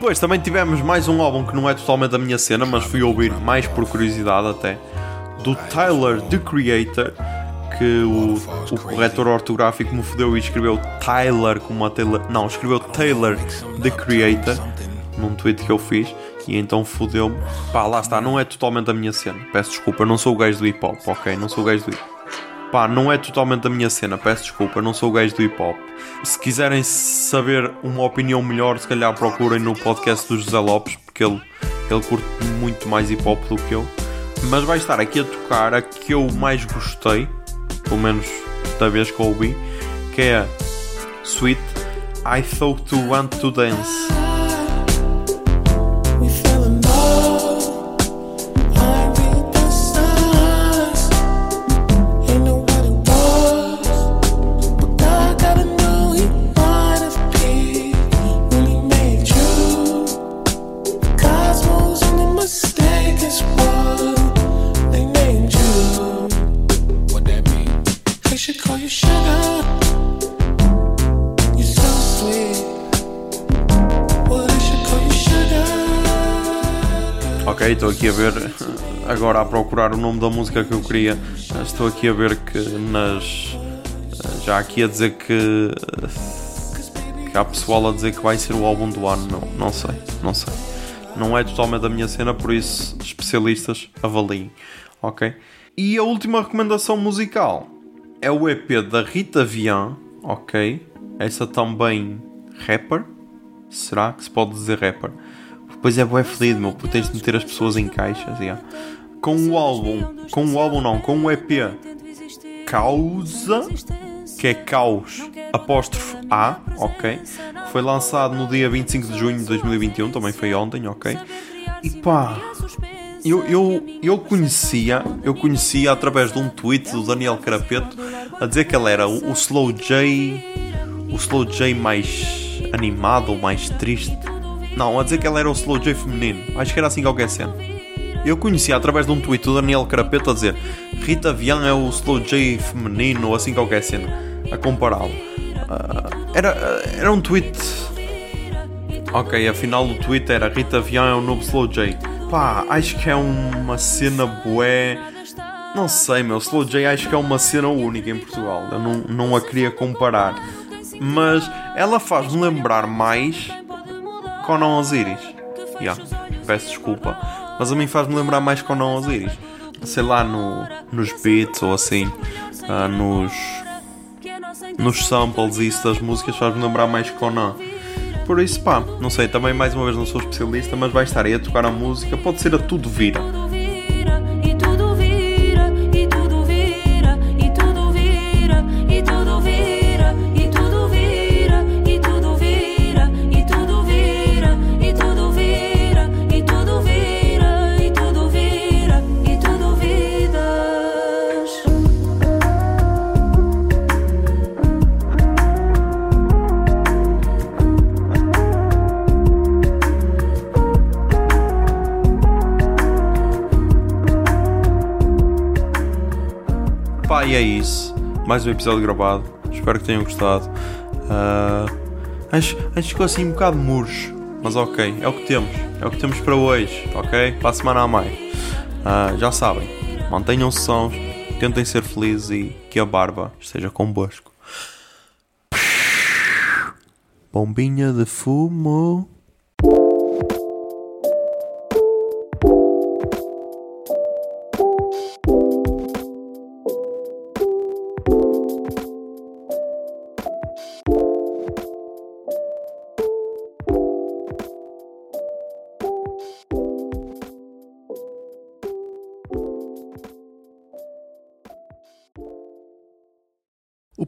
Depois também tivemos mais um álbum que não é totalmente a minha cena, mas fui ouvir mais por curiosidade até, do Tyler The Creator, que o, o corretor ortográfico me fodeu e escreveu Tyler como a Taylor. Não, escreveu Taylor The Creator num tweet que eu fiz e então fodeu-me. Pá, lá está, não é totalmente a minha cena. Peço desculpa, não sou o gajo do hip hop, ok? Não sou o gajo do hip hop. Pá, não é totalmente a minha cena, peço desculpa, não sou o gajo do hip hop. Se quiserem saber uma opinião melhor, se calhar procurem no podcast do José Lopes, porque ele, ele curte muito mais hip hop do que eu. Mas vai estar aqui a tocar a que eu mais gostei, pelo menos da vez que ouvi, que é Sweet I Thought to Want to Dance. Agora a procurar o nome da música que eu queria. Estou aqui a ver que nas. Já aqui a dizer que. que há pessoal a dizer que vai ser o álbum do ano. Não, não sei, não sei. Não é totalmente a minha cena, por isso especialistas avaliem. Ok? E a última recomendação musical é o EP da Rita Vian. Ok? Essa também rapper. Será que se pode dizer rapper? Pois é, bué fedido, meu, tens de meter as pessoas em caixas, yeah. Com o álbum, com o álbum não, com o EP Causa, que é Caos, apóstrofe A, ok? Foi lançado no dia 25 de junho de 2021, também foi ontem, ok? E pá, eu, eu, eu conhecia, eu conhecia através de um tweet do Daniel Carapeto a dizer que ele era o, o Slow J, o Slow J mais animado mais triste não, a dizer que ela era o Slow J feminino. Acho que era assim qualquer cena. Eu conhecia através de um tweet do Daniel Carapeto a dizer Rita Vian é o Slow J feminino ou assim qualquer cena. A compará-lo. Uh, era, era um tweet. Ok, afinal o tweet era Rita Vian é o novo Slow J. Pá, acho que é uma cena bué. Não sei, meu. Slow J acho que é uma cena única em Portugal. Eu não, não a queria comparar. Mas ela faz-me lembrar mais Conan Osiris. Yeah, peço desculpa. Mas a mim faz-me lembrar mais Conan Osiris. Sei lá, no, nos beats ou assim, uh, nos, nos samples e isso das músicas faz-me lembrar mais Conan. Por isso, pá, não sei, também mais uma vez não sou especialista, mas vai estar aí a tocar a música, pode ser a tudo vira. E é isso. Mais um episódio gravado. Espero que tenham gostado. Uh, acho, acho que ficou assim um bocado murcho. Mas ok, é o que temos. É o que temos para hoje, ok? Para a semana a mais. Uh, já sabem, mantenham-se sãos, tentem ser felizes e que a barba esteja convosco. Bombinha de fumo.